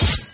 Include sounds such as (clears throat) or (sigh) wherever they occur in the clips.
you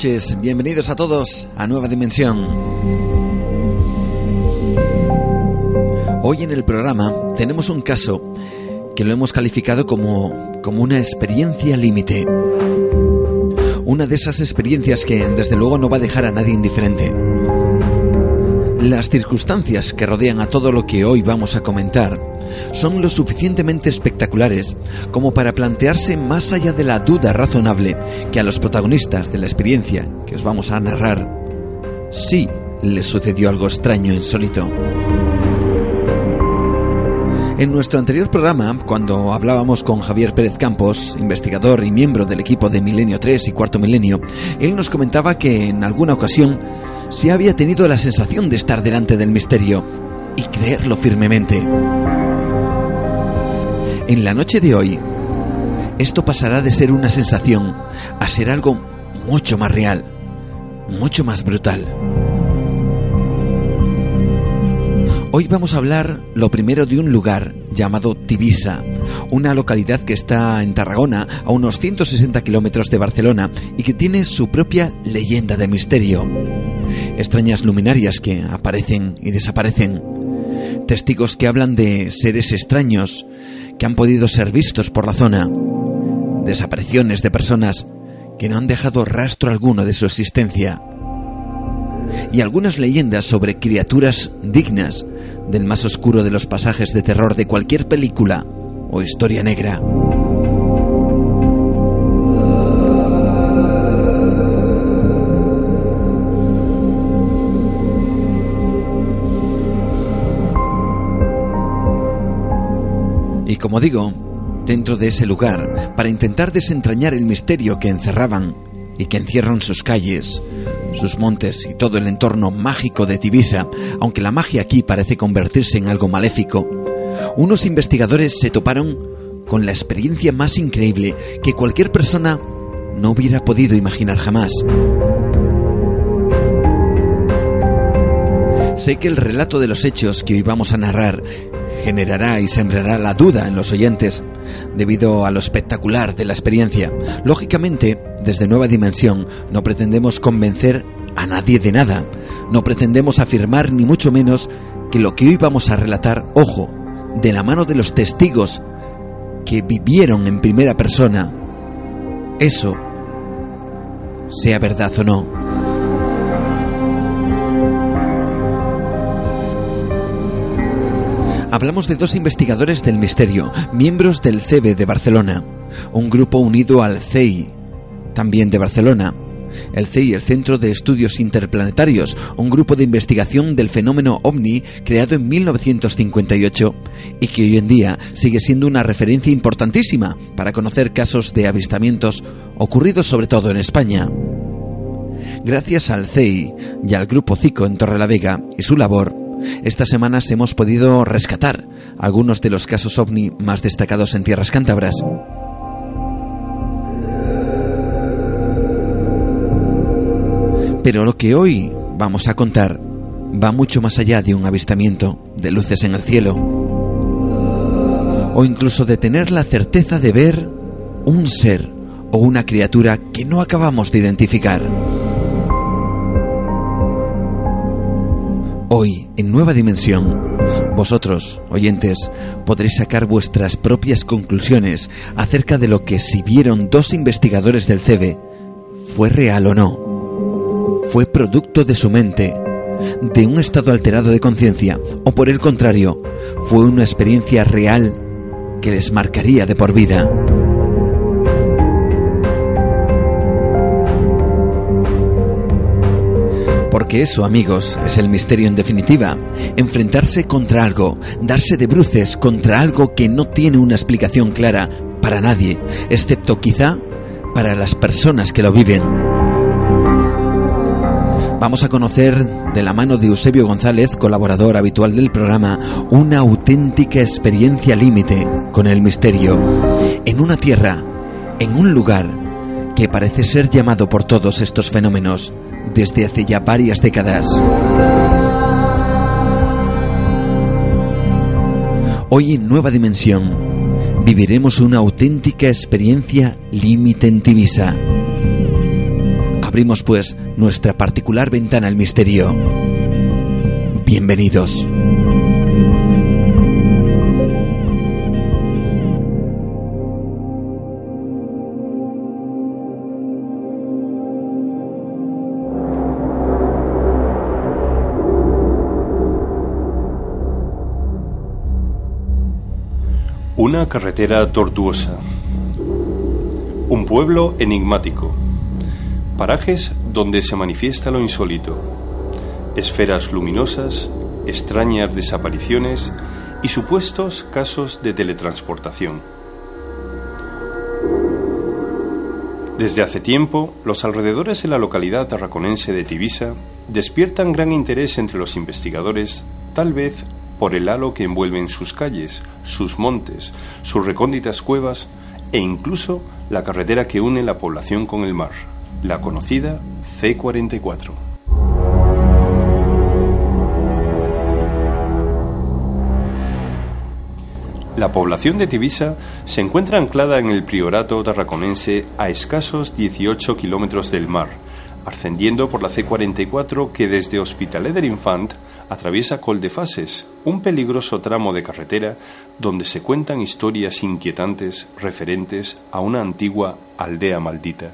Noches. Bienvenidos a todos a Nueva Dimensión. Hoy en el programa tenemos un caso que lo hemos calificado como, como una experiencia límite. Una de esas experiencias que desde luego no va a dejar a nadie indiferente. Las circunstancias que rodean a todo lo que hoy vamos a comentar son lo suficientemente espectaculares como para plantearse más allá de la duda razonable que a los protagonistas de la experiencia que os vamos a narrar sí les sucedió algo extraño e insólito. En nuestro anterior programa, cuando hablábamos con Javier Pérez Campos, investigador y miembro del equipo de Milenio 3 y Cuarto Milenio, él nos comentaba que en alguna ocasión se había tenido la sensación de estar delante del misterio y creerlo firmemente. En la noche de hoy, esto pasará de ser una sensación a ser algo mucho más real, mucho más brutal. Hoy vamos a hablar lo primero de un lugar llamado Tibisa, una localidad que está en Tarragona, a unos 160 kilómetros de Barcelona, y que tiene su propia leyenda de misterio. Extrañas luminarias que aparecen y desaparecen. Testigos que hablan de seres extraños que han podido ser vistos por la zona. Desapariciones de personas que no han dejado rastro alguno de su existencia. Y algunas leyendas sobre criaturas dignas del más oscuro de los pasajes de terror de cualquier película o historia negra. Como digo, dentro de ese lugar, para intentar desentrañar el misterio que encerraban y que encierran sus calles, sus montes y todo el entorno mágico de Tibisa, aunque la magia aquí parece convertirse en algo maléfico, unos investigadores se toparon con la experiencia más increíble que cualquier persona no hubiera podido imaginar jamás. Sé que el relato de los hechos que hoy vamos a narrar generará y sembrará la duda en los oyentes debido a lo espectacular de la experiencia. Lógicamente, desde Nueva Dimensión no pretendemos convencer a nadie de nada, no pretendemos afirmar ni mucho menos que lo que hoy vamos a relatar, ojo, de la mano de los testigos que vivieron en primera persona, eso sea verdad o no. Hablamos de dos investigadores del misterio, miembros del CEBE de Barcelona, un grupo unido al CEI, también de Barcelona, el CEI, el Centro de Estudios Interplanetarios, un grupo de investigación del fenómeno ovni creado en 1958 y que hoy en día sigue siendo una referencia importantísima para conocer casos de avistamientos ocurridos sobre todo en España. Gracias al CEI y al Grupo CICO en Torrelavega y su labor, estas semanas hemos podido rescatar algunos de los casos ovni más destacados en tierras cántabras. Pero lo que hoy vamos a contar va mucho más allá de un avistamiento de luces en el cielo, o incluso de tener la certeza de ver un ser o una criatura que no acabamos de identificar. Hoy, en Nueva Dimensión, vosotros, oyentes, podréis sacar vuestras propias conclusiones acerca de lo que si vieron dos investigadores del CEBE fue real o no. Fue producto de su mente, de un estado alterado de conciencia, o por el contrario, fue una experiencia real que les marcaría de por vida. Porque eso, amigos, es el misterio en definitiva. Enfrentarse contra algo, darse de bruces contra algo que no tiene una explicación clara para nadie, excepto quizá para las personas que lo viven. Vamos a conocer de la mano de Eusebio González, colaborador habitual del programa, una auténtica experiencia límite con el misterio. En una tierra, en un lugar que parece ser llamado por todos estos fenómenos desde hace ya varias décadas. Hoy en Nueva Dimensión viviremos una auténtica experiencia límite en Tibisa. Abrimos pues nuestra particular ventana al misterio. Bienvenidos. Una carretera tortuosa. Un pueblo enigmático. Parajes donde se manifiesta lo insólito. Esferas luminosas, extrañas desapariciones y supuestos casos de teletransportación. Desde hace tiempo, los alrededores de la localidad tarraconense de Tibisa despiertan gran interés entre los investigadores, tal vez por el halo que envuelven sus calles, sus montes, sus recónditas cuevas e incluso la carretera que une la población con el mar, la conocida C44. La población de Tibisa se encuentra anclada en el priorato tarraconense a escasos 18 kilómetros del mar, ascendiendo por la C44 que desde Hospitalet del Infant atraviesa Coldefases, un peligroso tramo de carretera donde se cuentan historias inquietantes referentes a una antigua aldea maldita.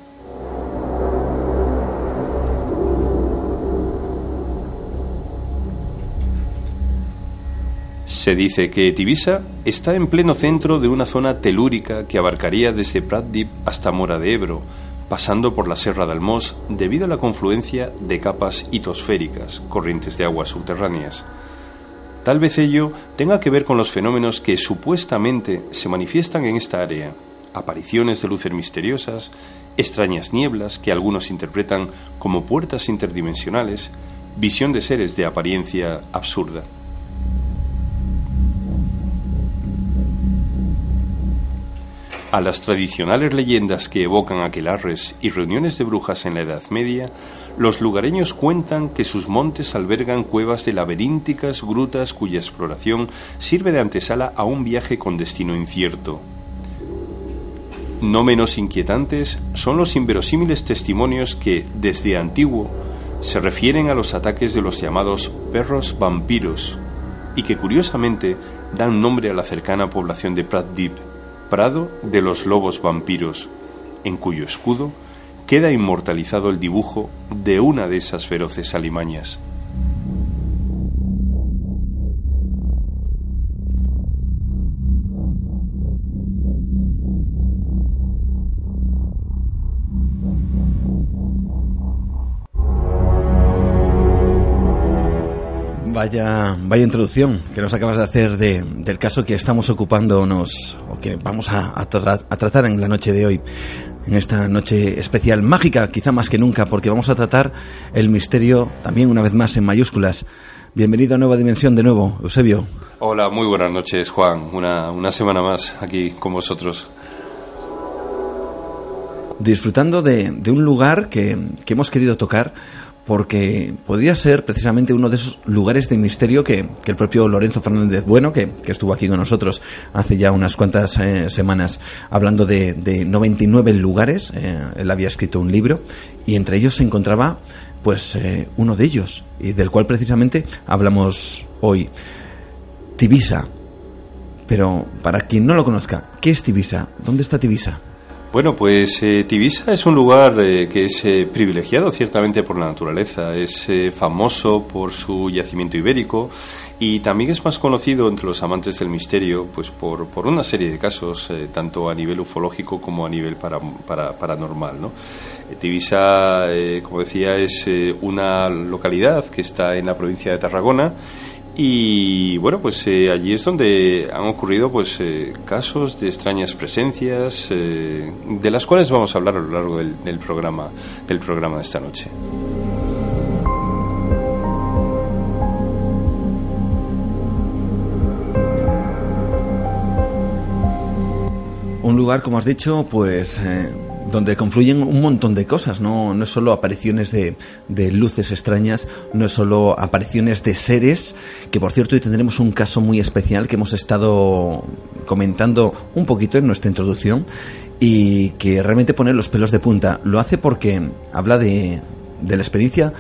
Se dice que Tibisa está en pleno centro de una zona telúrica que abarcaría desde Pratdip hasta Mora de Ebro, pasando por la Serra de Almós debido a la confluencia de capas hitosféricas, corrientes de aguas subterráneas. Tal vez ello tenga que ver con los fenómenos que supuestamente se manifiestan en esta área, apariciones de luces misteriosas, extrañas nieblas que algunos interpretan como puertas interdimensionales, visión de seres de apariencia absurda. A las tradicionales leyendas que evocan aquelarres y reuniones de brujas en la Edad Media, los lugareños cuentan que sus montes albergan cuevas de laberínticas grutas cuya exploración sirve de antesala a un viaje con destino incierto. No menos inquietantes son los inverosímiles testimonios que, desde antiguo, se refieren a los ataques de los llamados perros vampiros, y que curiosamente dan nombre a la cercana población de Pratdip, Prado de los Lobos Vampiros, en cuyo escudo queda inmortalizado el dibujo de una de esas feroces alimañas. Vaya, vaya introducción que nos acabas de hacer de, del caso que estamos ocupándonos o que vamos a, a, a, tratar en la noche de hoy, en esta noche especial, mágica quizá más que nunca, porque vamos a tratar el misterio también una vez más en mayúsculas. Bienvenido a Nueva Dimensión de nuevo, Eusebio. Hola, muy buenas noches, Juan. Una, una semana más aquí con vosotros disfrutando de, de un lugar que, que, hemos querido tocar porque podría ser precisamente uno de esos lugares de misterio que, que el propio Lorenzo Fernández Bueno, que, que, estuvo aquí con nosotros hace ya unas cuantas eh, semanas, hablando de, de 99 lugares, eh, él había escrito un libro y entre ellos se encontraba pues eh, uno de ellos y del cual precisamente hablamos hoy, Tibisa. Pero para quien no lo conozca, ¿qué es Tibisa? ¿Dónde está Tibisa? Bueno, pues eh, Tibisa es un lugar eh, que es eh, privilegiado ciertamente por la naturaleza, es famoso por su yacimiento ibérico y también es más conocido entre los amantes del misterio pues por, por una serie de casos, tanto a nivel ufológico como a nivel para, para, paranormal. ¿no? Tibisa, como decía, es una localidad que está en la provincia de Tarragona y bueno, pues eh, allí es donde han ocurrido pues eh, casos de extrañas presencias, eh, de las cuales vamos a hablar a lo largo del, programa del programa de esta noche. Un lugar, como has dicho, pues donde confluyen un montón de cosas, no, no es solo apariciones de, de, luces extrañas, no es solo apariciones de seres, que por cierto hoy tendremos un caso muy especial que hemos estado comentando un poquito en nuestra introducción y que realmente pone los pelos de punta. Lo hace porque habla de, de la experiencia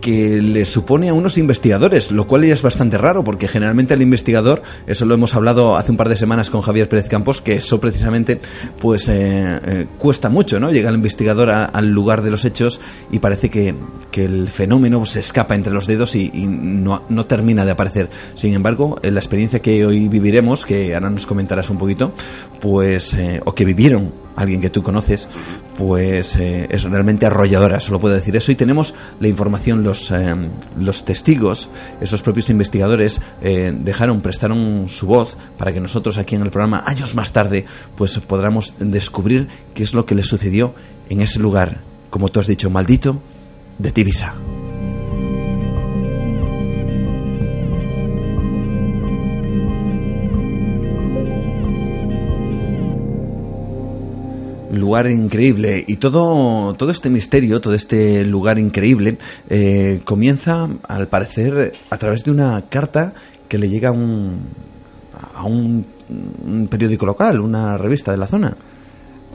que le supone a unos investigadores, lo cual es bastante raro, porque generalmente el investigador, eso lo hemos hablado hace un par de semanas con Javier Pérez Campos, que eso precisamente pues eh, eh, cuesta mucho, ¿no? Llega el investigador a, al lugar de los hechos y parece que, que, el fenómeno se escapa entre los dedos y, y no, no, termina de aparecer. Sin embargo, en la experiencia que hoy viviremos, que ahora nos comentarás un poquito, pues, eh, o que vivieron alguien que tú conoces, pues eh, es realmente arrolladora, solo puedo decir eso. Y tenemos la información, los, eh, los testigos, esos propios investigadores, eh, dejaron, prestaron su voz para que nosotros aquí en el programa, años más tarde, pues podamos descubrir qué es lo que le sucedió en ese lugar, como tú has dicho, maldito, de Tibisa. Lugar increíble. Y todo todo este misterio todo este lugar increíble eh, comienza al parecer a través de una carta que le llega a un a un, un periódico local una revista de la zona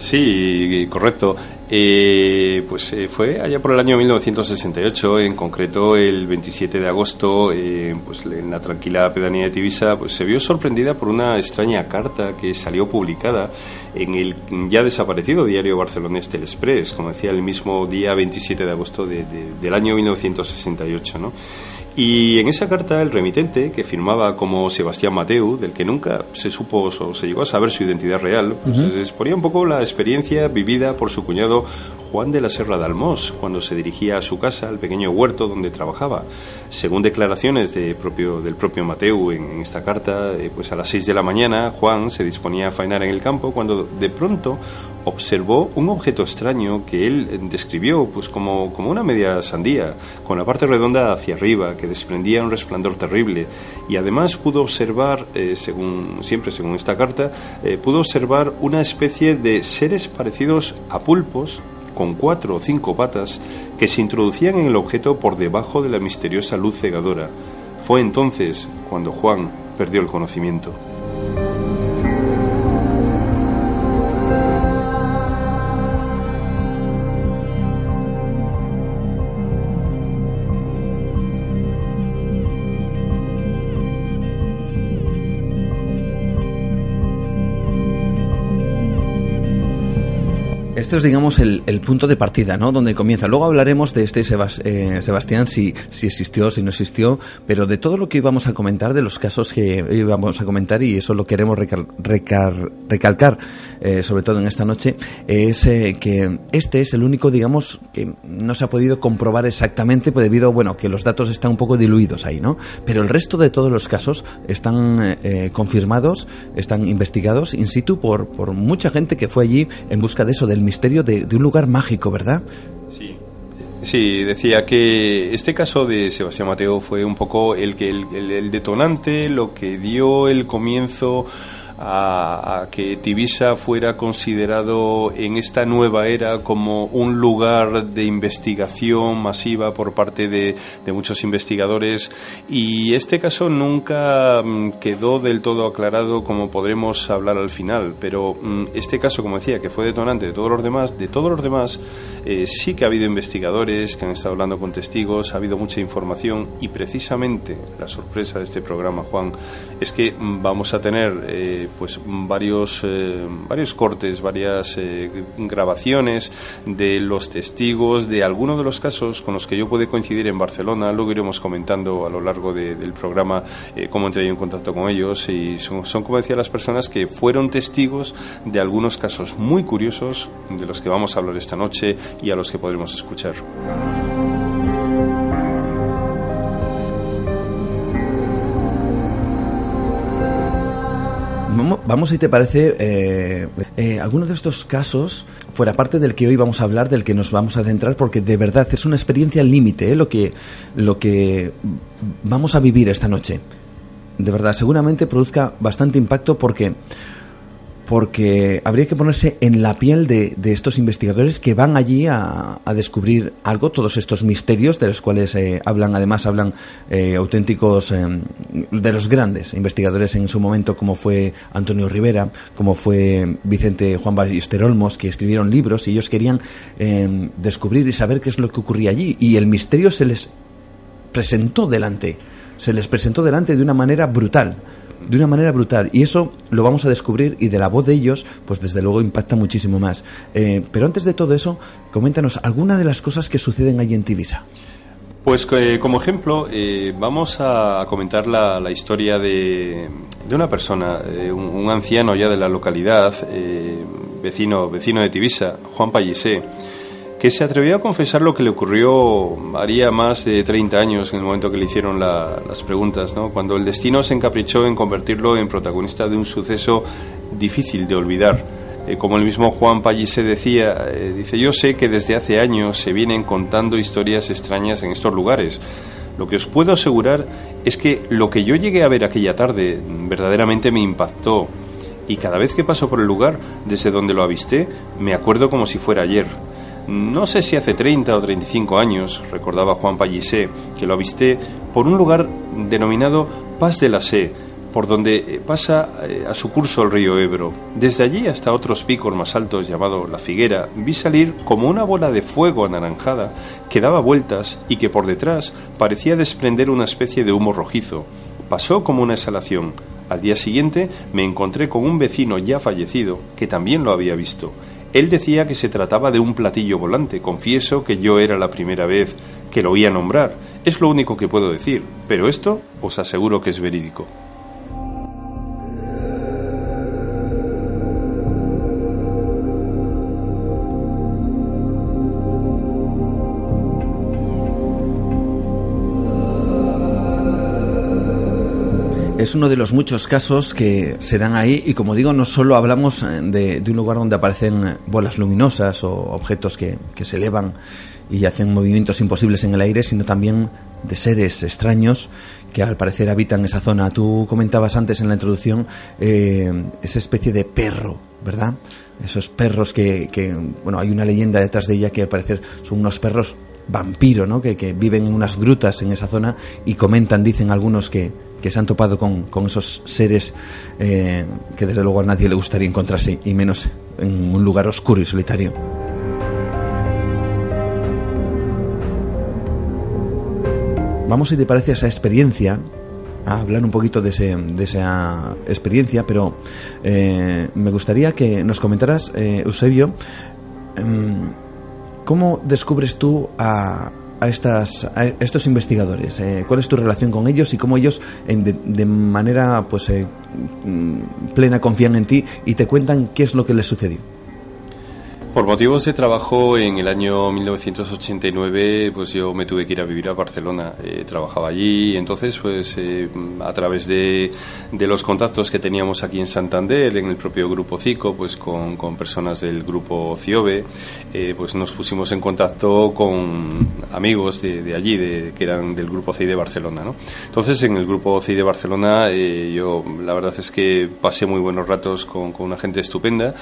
Sí, correcto. Eh, pues eh, fue allá por el año 1968, en concreto el 27 de agosto, eh, pues en la tranquila pedanía de Tibisa, pues se vio sorprendida por una extraña carta que salió publicada en el ya desaparecido diario barcelonés Tel Express, como decía, el mismo día 27 de agosto de, del año 1968, ¿no? Y en esa carta el remitente, que firmaba como Sebastián Mateu, del que nunca se supo o se llegó a saber su identidad real, pues uh -huh. exponía un poco la experiencia vivida por su cuñado Juan de la Serra de Almós cuando se dirigía a su casa, al pequeño huerto donde trabajaba. Según declaraciones de propio, del propio Mateu en, en esta carta, eh, pues a las 6 de la mañana Juan se disponía a faenar en el campo cuando de pronto observó un objeto extraño que él describió pues como, como una media sandía, con la parte redonda hacia arriba, que desprendía un resplandor terrible y además pudo observar, eh, según siempre según esta carta, eh, pudo observar una especie de seres parecidos a pulpos con cuatro o cinco patas que se introducían en el objeto por debajo de la misteriosa luz cegadora. Fue entonces cuando Juan perdió el conocimiento. Es, digamos, el, punto de partida, ¿no? Donde comienza. Luego hablaremos de este eh, Sebastián, si, si existió, si no existió, pero de todo lo que íbamos a comentar, de los casos que íbamos a comentar, y eso lo queremos recalcar, eh, sobre todo en esta noche, es eh, que este es el único, digamos, que no se ha podido comprobar exactamente pues, debido, bueno, que los datos están un poco diluidos ahí, ¿no? Pero el resto de todos los casos están confirmados, están investigados in situ por, por mucha gente que fue allí en busca de eso, del misterio de, un lugar mágico, ¿verdad? Sí. Sí, decía que este caso de Sebastián Mateo fue un poco el que el detonante, lo que dio el comienzo a, que Tibisa fuera considerado en esta nueva era como un lugar de investigación masiva por parte de, muchos investigadores. Y este caso nunca mm, quedó del todo aclarado como podremos hablar al final, pero mm, este caso, como decía, que fue detonante de todos los demás, de todos los demás eh, sí que ha habido investigadores que han estado hablando con testigos, ha habido mucha información y precisamente la sorpresa de este programa, Juan, es que mm, vamos a tener eh, pues varios, eh, varios cortes, varias eh, grabaciones de los testigos de algunos de los casos con los que yo pude coincidir en Barcelona. Luego iremos comentando a lo largo del programa eh, cómo entré en contacto con ellos y son, son, como decía, las personas que fueron testigos de algunos casos muy curiosos de los que vamos a hablar esta noche y a los que podremos escuchar. Vamos, si te parece, eh, eh, algunos de estos casos, fuera parte del que hoy vamos a hablar, del que nos vamos a centrar, porque de verdad es una experiencia límite, eh, lo, que, lo que vamos a vivir esta noche. De verdad, seguramente produzca bastante impacto porque porque habría que ponerse en la piel de, estos investigadores que van allí a, descubrir algo, todos estos misterios de los cuales eh, hablan, además hablan eh, auténticos eh, de los grandes investigadores en su momento, como fue Antonio Rivera, como fue Vicente Juan Ballester Olmos, que escribieron libros y ellos querían descubrir y saber qué es lo que ocurría allí. Y el misterio se les presentó delante, se les presentó delante de una manera brutal de una manera brutal. Y eso lo vamos a descubrir y de la voz de ellos, pues desde luego impacta muchísimo más. Eh, pero antes de todo eso, coméntanos alguna de las cosas que suceden allí en Tibisa. Pues eh, como ejemplo, eh, vamos a comentar la, historia de, de, una persona, un, anciano ya de la localidad, vecino, vecino de Tibisa, Juan Pallisé que se atrevió a confesar lo que le ocurrió haría más de 30 años en el momento que le hicieron las preguntas, cuando el destino se encaprichó en convertirlo en protagonista de un suceso difícil de olvidar. Eh, como el mismo Juan Pallisé decía, eh, dice, yo sé que desde hace años se vienen contando historias extrañas en estos lugares. Lo que os puedo asegurar es que lo que yo llegué a ver aquella tarde verdaderamente me impactó y cada vez que paso por el lugar desde donde lo avisté me acuerdo como si fuera ayer. No sé si hace 30 o 35 años, recordaba Juan Pallisé, que lo avisté por un lugar denominado Paz de la Sé, por donde eh, pasa eh, a su curso el río Ebro. Desde allí hasta otros picos más altos llamado La Figuera, vi salir como una bola de fuego anaranjada que daba vueltas y que por detrás parecía desprender una especie de humo rojizo. Pasó como una exhalación. Al día siguiente me encontré con un vecino ya fallecido que también lo había visto. Él decía que se trataba de un platillo volante. Confieso que yo era la primera vez que lo oía nombrar. Es lo único que puedo decir, pero esto os aseguro que es verídico. Es uno de los muchos casos que se dan ahí y como digo, no solo hablamos eh, de, un lugar donde aparecen bolas luminosas o objetos que, se elevan y hacen movimientos imposibles en el aire, sino también de seres extraños que al parecer habitan esa zona. Tú comentabas antes en la introducción eh, esa especie de perro, ¿verdad? Esos perros que, que, bueno, hay una leyenda detrás de ella que al parecer son unos perros vampiro, ¿no? Que, que viven en unas grutas en esa zona y comentan, dicen algunos que, que se han topado con, esos seres eh, que desde luego a nadie le gustaría encontrarse, y menos en un lugar oscuro y solitario. Vamos, si te parece, a esa experiencia, a hablar un poquito de, esa experiencia, pero eh, me gustaría que nos comentaras, eh, Eusebio, em, ¿cómo descubres tú a, a, estas, a estos investigadores? Eh, ¿Cuál es tu relación con ellos y cómo ellos en de, de, manera pues eh, mm, plena confían en ti y te cuentan qué es lo que les sucedió? Por motivos de trabajo, en el año 1989, pues yo me tuve que ir a vivir a Barcelona. Eh, trabajaba allí, entonces, pues eh, a través de, de, los contactos que teníamos aquí en Santander, en el propio grupo CICO, pues con, con personas del grupo CIOBE, eh, pues nos pusimos en contacto con amigos de, de allí, de, que eran del grupo CI de Barcelona, ¿no? Entonces, en el grupo CI de Barcelona, eh, yo la verdad es que pasé muy buenos ratos con, con una gente estupenda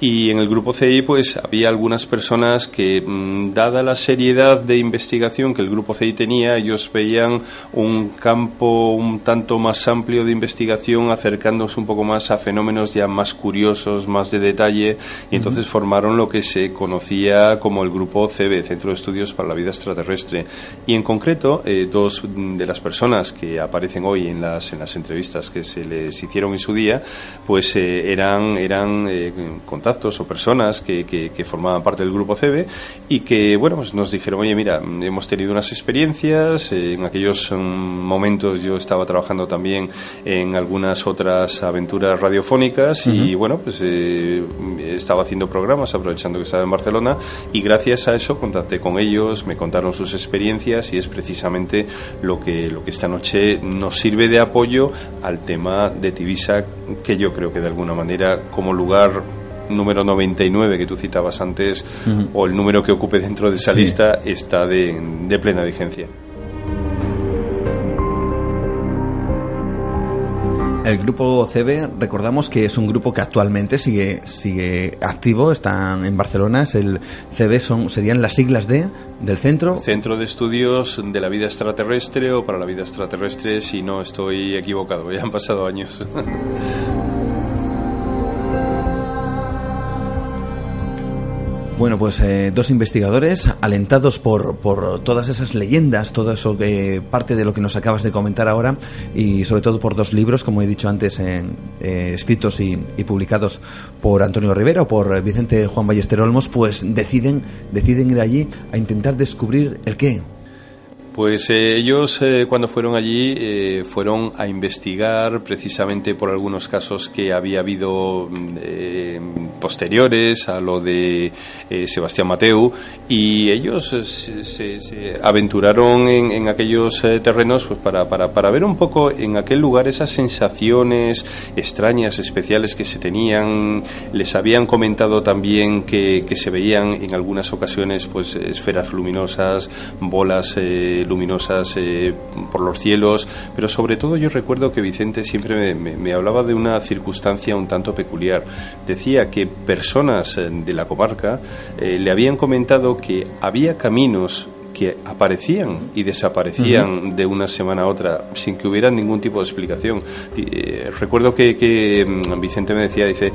y en el grupo CI, pues había algunas personas que, mmm, dada la seriedad de investigación que el grupo CI tenía, ellos veían un campo un tanto más amplio de investigación, acercándose un poco más a fenómenos ya más curiosos, más de detalle, y entonces uh -huh. formaron lo que se conocía como el grupo CB, Centro de Estudios para la Vida Extraterrestre. Y en concreto, eh, dos de las personas que aparecen hoy en las, en las entrevistas que se les hicieron en su día, pues eh, eran, eran eh, contactos o personas que, que, que, formaban parte del grupo CB y que, bueno, pues nos dijeron, oye, mira, hemos tenido unas experiencias, eh, en aquellos um, momentos yo estaba trabajando también en algunas otras aventuras radiofónicas uh -huh. y, bueno, pues eh, estaba haciendo programas aprovechando que estaba en Barcelona y gracias a eso contacté con ellos, me contaron sus experiencias y es precisamente lo que, lo que esta noche nos sirve de apoyo al tema de Tibisa que yo creo que de alguna manera como lugar número 99 que tú citabas antes uh -huh. o el número que ocupe dentro de esa sí. lista está de, de plena vigencia. El grupo CB, recordamos que es un grupo que actualmente sigue sigue activo, están en Barcelona, es el CB son serían las siglas de del centro Centro de Estudios de la Vida Extraterrestre o para la vida extraterrestre si no estoy equivocado, (laughs) ya han pasado años. Bueno, pues eh, dos investigadores alentados por, por todas esas leyendas, todo eso que parte de lo que nos acabas de comentar ahora y sobre todo por dos libros, como he dicho antes, eh, escritos y, y, publicados por Antonio Rivera o por Vicente Juan Ballester Olmos, pues deciden, deciden ir allí a intentar descubrir el qué, pues eh, ellos eh, cuando fueron allí eh, fueron a investigar precisamente por algunos casos que había habido mm, posteriores a lo de Sebastián Mateu y ellos se, se, se aventuraron en, en aquellos terrenos pues para, para, para ver un poco en aquel lugar esas sensaciones extrañas, especiales que se tenían. Les habían comentado también que, que se veían en algunas ocasiones pues esferas luminosas, bolas luminosas eh, por los cielos, pero sobre todo yo recuerdo que Vicente siempre me, hablaba de una circunstancia un tanto peculiar. Decía que personas eh, de la comarca eh, le habían comentado que había caminos que aparecían y desaparecían uh -huh. de una semana a otra sin que hubiera ningún tipo de explicación. Eh, recuerdo que, que, mm, Vicente me decía, dice,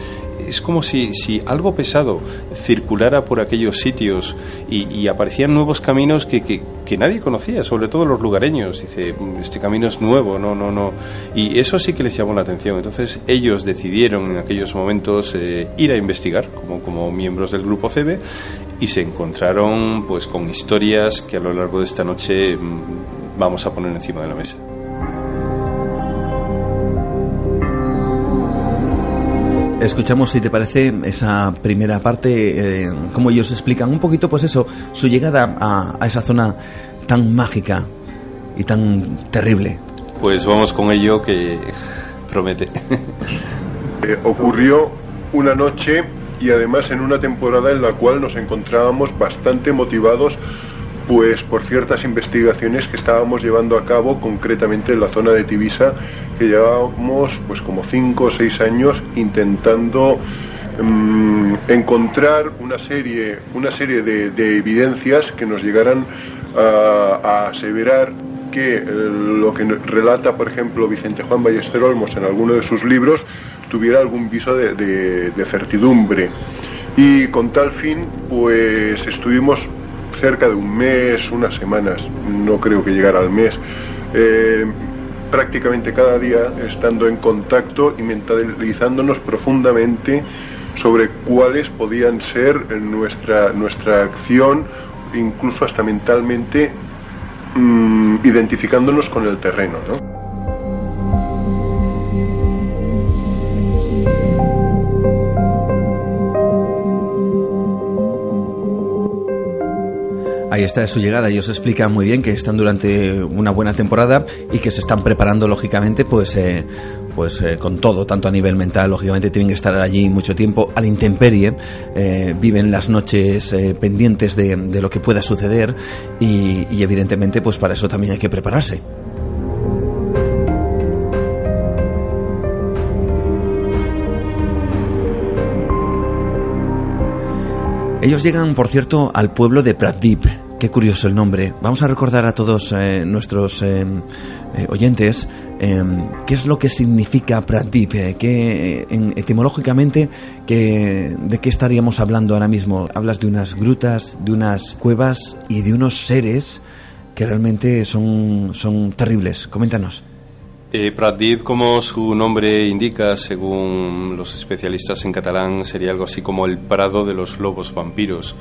es como si, si algo pesado circulara por aquellos sitios y, y aparecían nuevos caminos que, que, que, nadie conocía, sobre todo los lugareños. Dice, mm, este camino es nuevo, no, no, no. Y eso sí que les llamó la atención. Entonces ellos decidieron en aquellos momentos eh, ir a investigar como, como miembros del grupo CB y se encontraron pues con historias que a lo largo de esta noche mm, vamos a poner encima de la mesa. Escuchamos, si te parece, esa primera parte, eh, como ellos explican un poquito, pues eso, su llegada a, a esa zona tan mágica y tan terrible. Pues vamos con ello que promete. Eh, ocurrió una noche y además en una temporada en la cual nos encontrábamos bastante motivados pues por ciertas investigaciones que estábamos llevando a cabo concretamente en la zona de Tibisa que llevábamos pues como cinco o seis años intentando um, encontrar una serie una serie de, de, evidencias que nos llegaran a, aseverar que eh, lo que relata por ejemplo Vicente Juan Ballester Olmos en alguno de sus libros tuviera algún viso de, de, de, certidumbre. Y con tal fin, pues estuvimos cerca de un mes, unas semanas, no creo que llegara al mes, eh, prácticamente cada día estando en contacto y mentalizándonos profundamente sobre cuáles podían ser nuestra, nuestra acción, incluso hasta mentalmente mm, identificándonos con el terreno. ¿no? Ahí está su llegada. Ellos explican muy bien que están durante una buena temporada y que se están preparando lógicamente, pues, eh, pues eh, con todo, tanto a nivel mental, lógicamente tienen que estar allí mucho tiempo a la intemperie, eh, viven las noches pendientes de, lo que pueda suceder y, y evidentemente, pues para eso también hay que prepararse. Ellos llegan, por cierto, al pueblo de Pratdip, Qué curioso el nombre. Vamos a recordar a todos eh, nuestros eh, eh, oyentes qué es lo que significa Pradip, que etimológicamente de qué estaríamos hablando ahora mismo. Hablas de unas grutas, de unas cuevas y de unos seres que realmente son, son terribles. Coméntanos. Eh, como su nombre indica, según los especialistas en catalán, sería algo así como el prado de los lobos vampiros.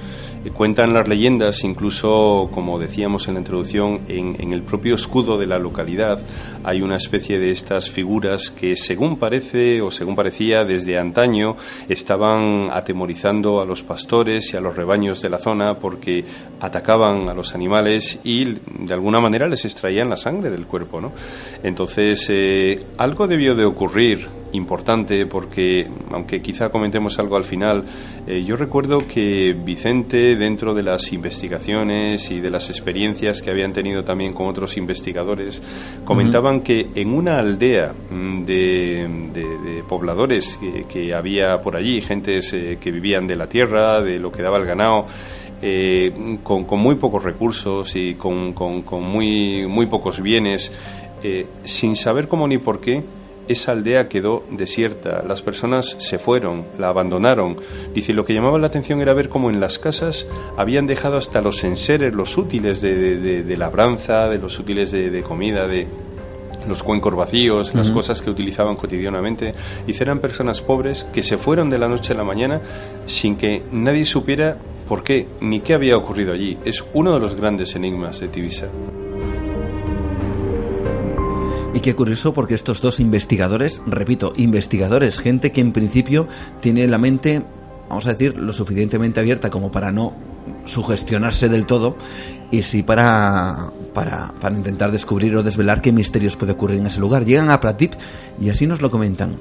Eh, cuentan las leyendas, incluso, como decíamos en la introducción, en, el propio escudo de la localidad hay una especie de estas figuras que, según parece o según parecía desde antaño, estaban atemorizando a los pastores y a los rebaños de la zona porque atacaban a los animales y de alguna manera les extraían la sangre del cuerpo. ¿no? Entonces, eh, algo debió de ocurrir importante porque, aunque quizá comentemos algo al final, eh, yo recuerdo que Vicente, dentro de las investigaciones y de las experiencias que habían tenido también con otros investigadores, comentaban que en una aldea mm, de, pobladores que, había por allí, gentes eh, que vivían de la tierra, de lo que daba el ganado, con, muy pocos recursos y con, con muy, muy pocos bienes, eh, sin saber cómo ni por qué, esa aldea quedó desierta, las personas se fueron, la abandonaron. Dice, lo que llamaba la atención era ver cómo en las casas habían dejado hasta los enseres, los útiles de, labranza, de los útiles de, comida, de los cuencos vacíos, las cosas que utilizaban cotidianamente. Y eran personas pobres que se fueron de la noche a la mañana sin que nadie supiera por qué ni qué había ocurrido allí. Es uno de los grandes enigmas de Tibisa. Y qué curioso porque estos dos investigadores, repito, investigadores, gente que en principio tiene la mente, vamos a decir, lo suficientemente abierta como para no sugestionarse del todo y sí para, para, para intentar descubrir o desvelar qué misterios puede ocurrir en ese lugar. Llegan a Pratip y así nos lo comentan.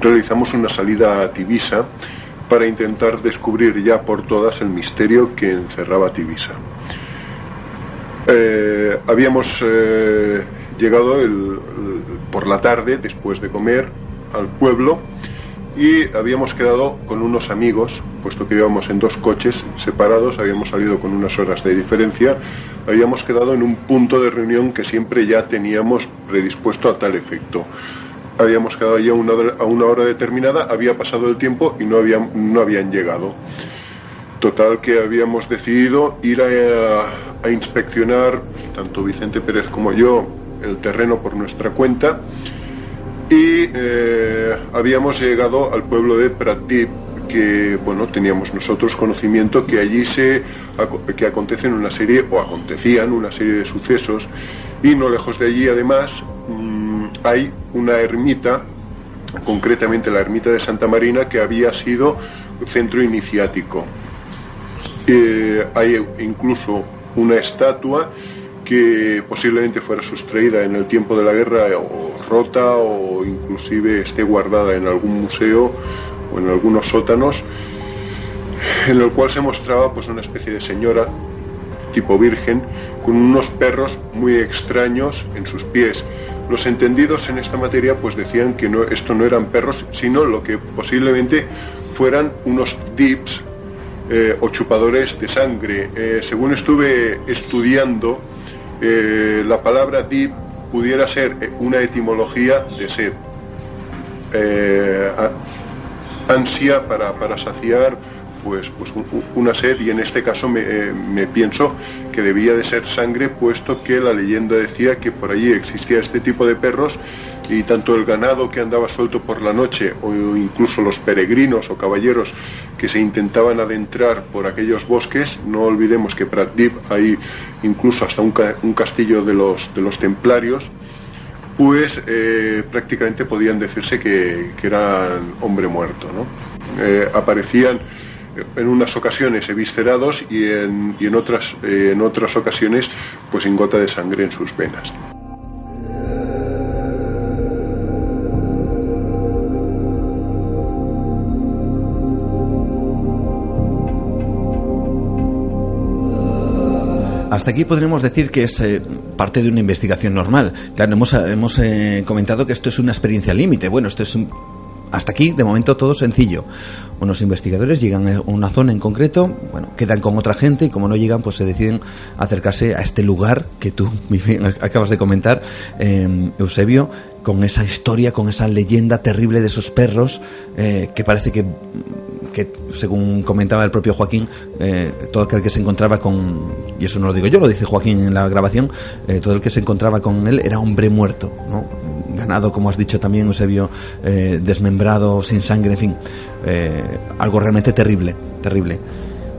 Realizamos una salida a Tibisa para intentar descubrir ya por todas el misterio que encerraba Tibisa. Eh, habíamos eh, llegado por la tarde, después de comer, al pueblo y habíamos quedado con unos amigos, puesto que íbamos en dos coches separados, habíamos salido con unas horas de diferencia, habíamos quedado en un punto de reunión que siempre ya teníamos predispuesto a tal efecto. Habíamos quedado allí a una, hora determinada, había pasado el tiempo y no, no habían llegado. Total que habíamos decidido ir a inspeccionar, tanto Vicente Pérez como yo, el terreno por nuestra cuenta. Y eh, habíamos llegado al pueblo de Pratip que bueno teníamos nosotros conocimiento que allí se que acontecen una serie o acontecían una serie de sucesos. Y no lejos de allí además mm, hay una ermita concretamente la ermita de Santa Marina que había sido centro iniciático. Eh, hay incluso una estatua que posiblemente fuera sustraída en el tiempo de la guerra o rota o inclusive esté guardada en algún museo o en algunos sótanos en el cual se mostraba pues una especie de señora tipo virgen con unos perros muy extraños en sus pies. Los entendidos en esta materia pues decían que no, esto no eran perros, sino lo que posiblemente fueran unos dips eh, o chupadores de sangre. Eh, según estuve estudiando, eh, la palabra dip pudiera ser eh, una etimología de sed, eh, ansia para, saciar pues, pues una sed y en este caso me, eh, me, pienso que debía de ser sangre puesto que la leyenda decía que por allí existía este tipo de perros y tanto el ganado que andaba suelto por la noche o incluso los peregrinos o caballeros que se intentaban adentrar por aquellos bosques, no olvidemos que Pratdip hay incluso hasta un, un castillo de los, de los templarios, pues eh, prácticamente podían decirse que, que eran hombre muerto. ¿no? Eh, aparecían en unas ocasiones eviscerados y en, y en, otras, eh, en otras ocasiones pues en gota de sangre en sus venas. Hasta aquí podríamos decir que es eh, parte de una investigación normal. Claro, hemos, hemos eh, comentado que esto es una experiencia límite. Bueno, esto es un, hasta aquí, de momento, todo sencillo. Unos investigadores llegan a una zona en concreto, bueno, quedan con otra gente y como no llegan, pues se deciden acercarse a este lugar que tú (laughs) acabas de comentar, eh, Eusebio, con esa historia, con esa leyenda terrible de esos perros, eh, que parece que que según comentaba el propio Joaquín, eh, todo aquel que se encontraba con, y eso no lo digo yo, lo dice Joaquín en la grabación, eh, todo el que se encontraba con él era hombre muerto, ¿no? Ganado, como has dicho también, Eusebio, eh, desmembrado, sin sangre, en fin, eh, algo realmente terrible, terrible.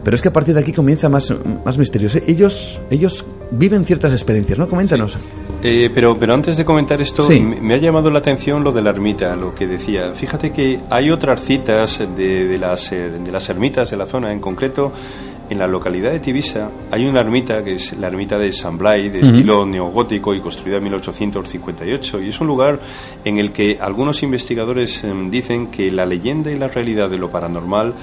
Pero es que a partir de aquí comienza más, más misterioso. Ellos, ellos viven ciertas experiencias, ¿no? Coméntanos. Eh, pero, pero antes de comentar esto, me, ha llamado la atención lo de la ermita, lo que decía. Fíjate que hay otras citas de, de, las, eh, de las ermitas de la zona, en concreto en la localidad de Tibisa hay una ermita que es la ermita de San Blay, de estilo neogótico y construida en 1858. Y es un lugar en el que algunos investigadores em, dicen que la leyenda y la realidad de lo paranormal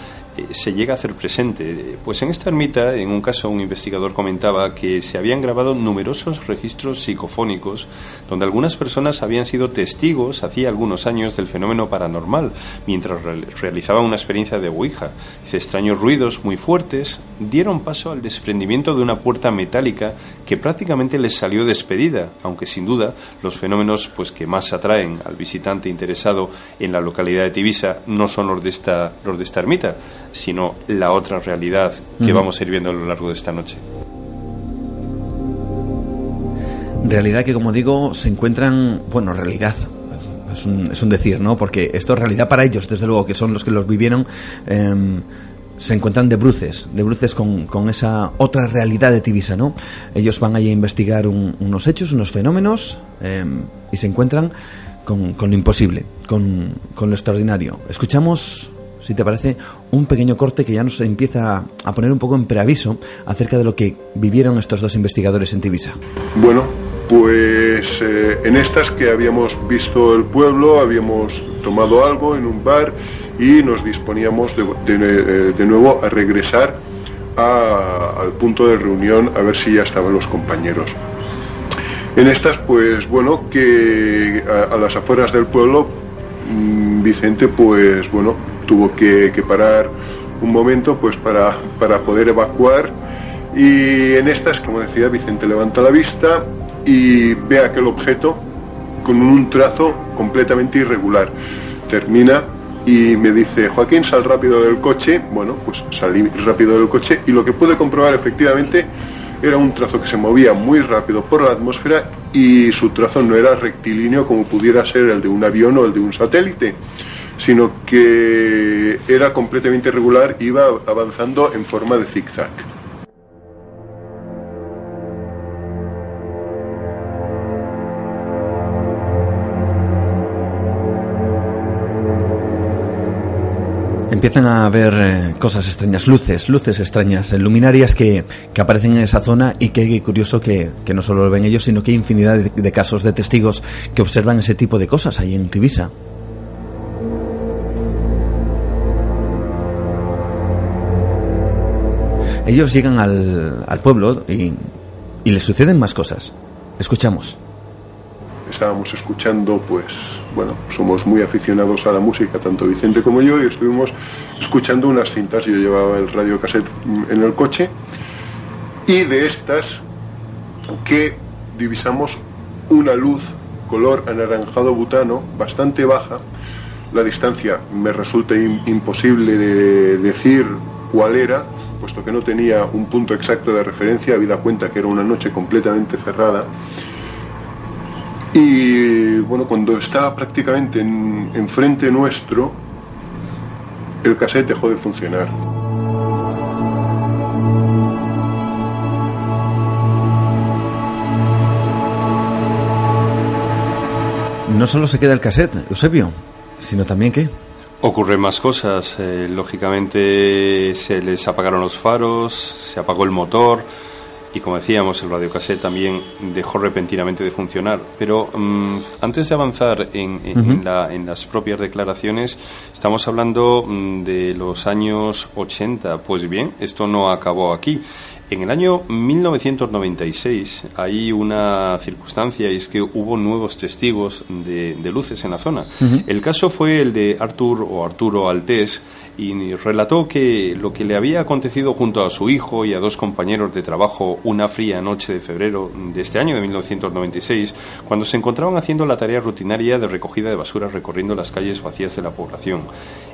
se llega a hacer presente. Pues en esta ermita, en un caso, un investigador comentaba que se habían grabado numerosos registros psicofónicos donde algunas personas habían sido testigos hacía algunos años del fenómeno paranormal mientras realizaban una experiencia de Ouija. Dice, extraños ruidos muy fuertes dieron paso al desprendimiento de una puerta metálica que prácticamente les salió despedida, aunque sin duda los fenómenos pues que más atraen al visitante interesado en la localidad de Tibisa no son los de esta, los de esta ermita, sino la otra realidad que vamos a ir viendo a lo largo de esta noche. Realidad que, como digo, se encuentran, bueno, realidad, es un, es un, decir, ¿no? Porque esto es realidad para ellos, desde luego, que son los que los vivieron. Eh, se encuentran de bruces, de bruces con, con, esa otra realidad de Tibisa, ¿no? Ellos van allí a investigar un, unos hechos, unos fenómenos, eh, y se encuentran con, con, lo imposible, con, con lo extraordinario. Escuchamos si te parece, un pequeño corte que ya nos empieza a poner un poco en preaviso acerca de lo que vivieron estos dos investigadores en Tibisa. Bueno, pues eh, en estas que habíamos visto el pueblo, habíamos tomado algo en un bar y nos disponíamos de, de, de nuevo a regresar a, al punto de reunión a ver si ya estaban los compañeros. En estas, pues bueno, que a, las afueras del pueblo, mmm, Vicente, pues bueno, tuvo que, que parar un momento pues para, para, poder evacuar y en estas, como decía, Vicente levanta la vista y ve aquel objeto con un trazo completamente irregular. Termina y me dice, Joaquín, sal rápido del coche. Bueno, pues salí rápido del coche y lo que pude comprobar efectivamente era un trazo que se movía muy rápido por la atmósfera y su trazo no era rectilíneo como pudiera ser el de un avión o el de un satélite sino que era completamente irregular, iba avanzando en forma de zigzag. empiezan a ver eh, cosas extrañas, luces, luces extrañas, eh, luminarias que, que, aparecen en esa zona y que curioso que, que, no solo lo ven ellos, sino que hay infinidad de, de, casos de testigos que observan ese tipo de cosas ahí en Tibisa. Ellos llegan al, pueblo y, y les suceden más cosas. Escuchamos. Estábamos escuchando, pues, bueno, somos muy aficionados a la música, tanto Vicente como yo, y estuvimos escuchando unas cintas. Yo llevaba el radio cassette en el coche, y de estas que divisamos una luz color anaranjado butano bastante baja. La distancia me resulta imposible de decir cuál era, puesto que no tenía un punto exacto de referencia, habida cuenta que era una noche completamente cerrada. Y bueno, cuando estaba prácticamente enfrente nuestro, el cassette dejó de funcionar. No solo se queda el cassette, Eusebio, sino también que... Ocurren más cosas. Eh, lógicamente se les apagaron los faros, se apagó el motor y como decíamos, el radiocassette también dejó repentinamente de funcionar. Pero mm, antes de avanzar en, las propias declaraciones, estamos hablando mm, de los años 80. Pues bien, esto no acabó aquí. En el año 1996 hay una circunstancia y es que hubo nuevos testigos de, luces en la zona. El caso fue el de Artur o Arturo Altés, y relató que lo que le había acontecido junto a su hijo y a dos compañeros de trabajo una fría noche de febrero de este año de 1996, cuando se encontraban haciendo la tarea rutinaria de recogida de basura recorriendo las calles vacías de la población.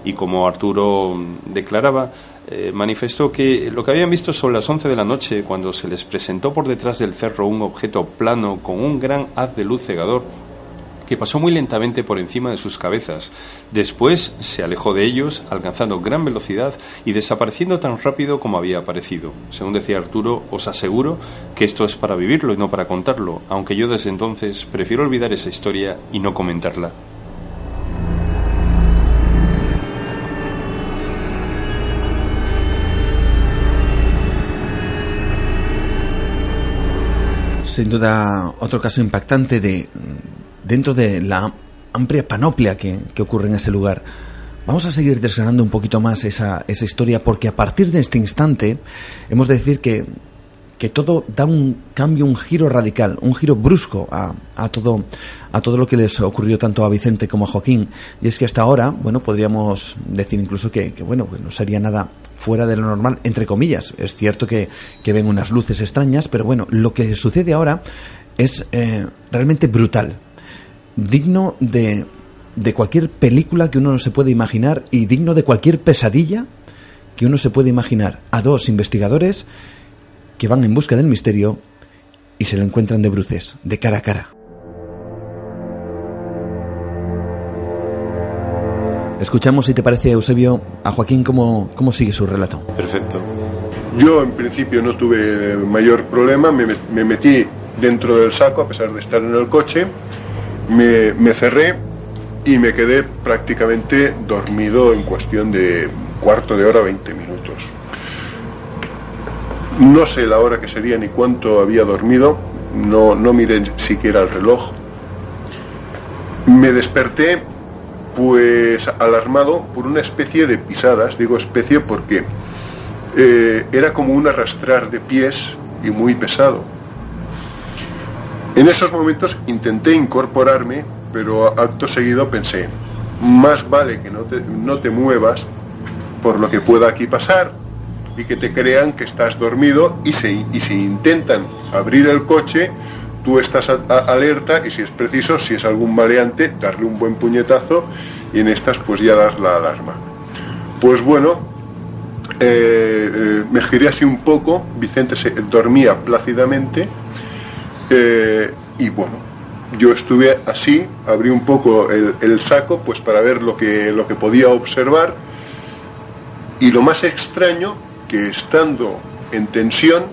Y como Arturo declaraba, eh, manifestó que lo que habían visto son las 11 de la noche cuando se les presentó por detrás del cerro un objeto plano con un gran haz de luz cegador que pasó muy lentamente por encima de sus cabezas. Después se alejó de ellos, alcanzando gran velocidad y desapareciendo tan rápido como había aparecido. Según decía Arturo, os aseguro que esto es para vivirlo y no para contarlo, aunque yo desde entonces prefiero olvidar esa historia y no comentarla. Sin duda, otro caso impactante de dentro de la amplia panoplia que, ocurre en ese lugar. Vamos a seguir desgranando un poquito más esa, esa historia porque a partir de este instante hemos de decir que, que todo da un cambio, un giro radical, un giro brusco a, a, todo, a todo lo que les ocurrió tanto a Vicente como a Joaquín. Y es que hasta ahora, bueno, podríamos decir incluso que, bueno, no sería nada fuera de lo normal, entre comillas. Es cierto que, que ven unas luces extrañas, pero bueno, lo que sucede ahora es eh, realmente brutal digno de, de cualquier película que uno se puede imaginar y digno de cualquier pesadilla que uno se puede imaginar a dos investigadores que van en busca del misterio y se lo encuentran de bruces, de cara a cara. Escuchamos, si te parece, Eusebio, a Joaquín cómo, cómo sigue su relato. Perfecto. Yo en principio no tuve mayor problema, me, me metí dentro del saco a pesar de estar en el coche me, cerré y me quedé prácticamente dormido en cuestión de cuarto de hora, 20 minutos. No sé la hora que sería ni cuánto había dormido, no, no miré siquiera el reloj. Me desperté pues alarmado por una especie de pisadas, digo especie porque eh, era como un arrastrar de pies y muy pesado. En esos momentos intenté incorporarme, pero acto seguido pensé, más vale que no te, no te muevas por lo que pueda aquí pasar y que te crean que estás dormido y si, y si intentan abrir el coche, tú estás alerta y si es preciso, si es algún maleante, darle un buen puñetazo y en estas pues ya das la alarma. Pues bueno, eh, eh, me giré así un poco, Vicente se dormía plácidamente eh, y bueno, yo estuve así, abrí un poco el, saco pues para ver lo que, lo que podía observar y lo más extraño que estando en tensión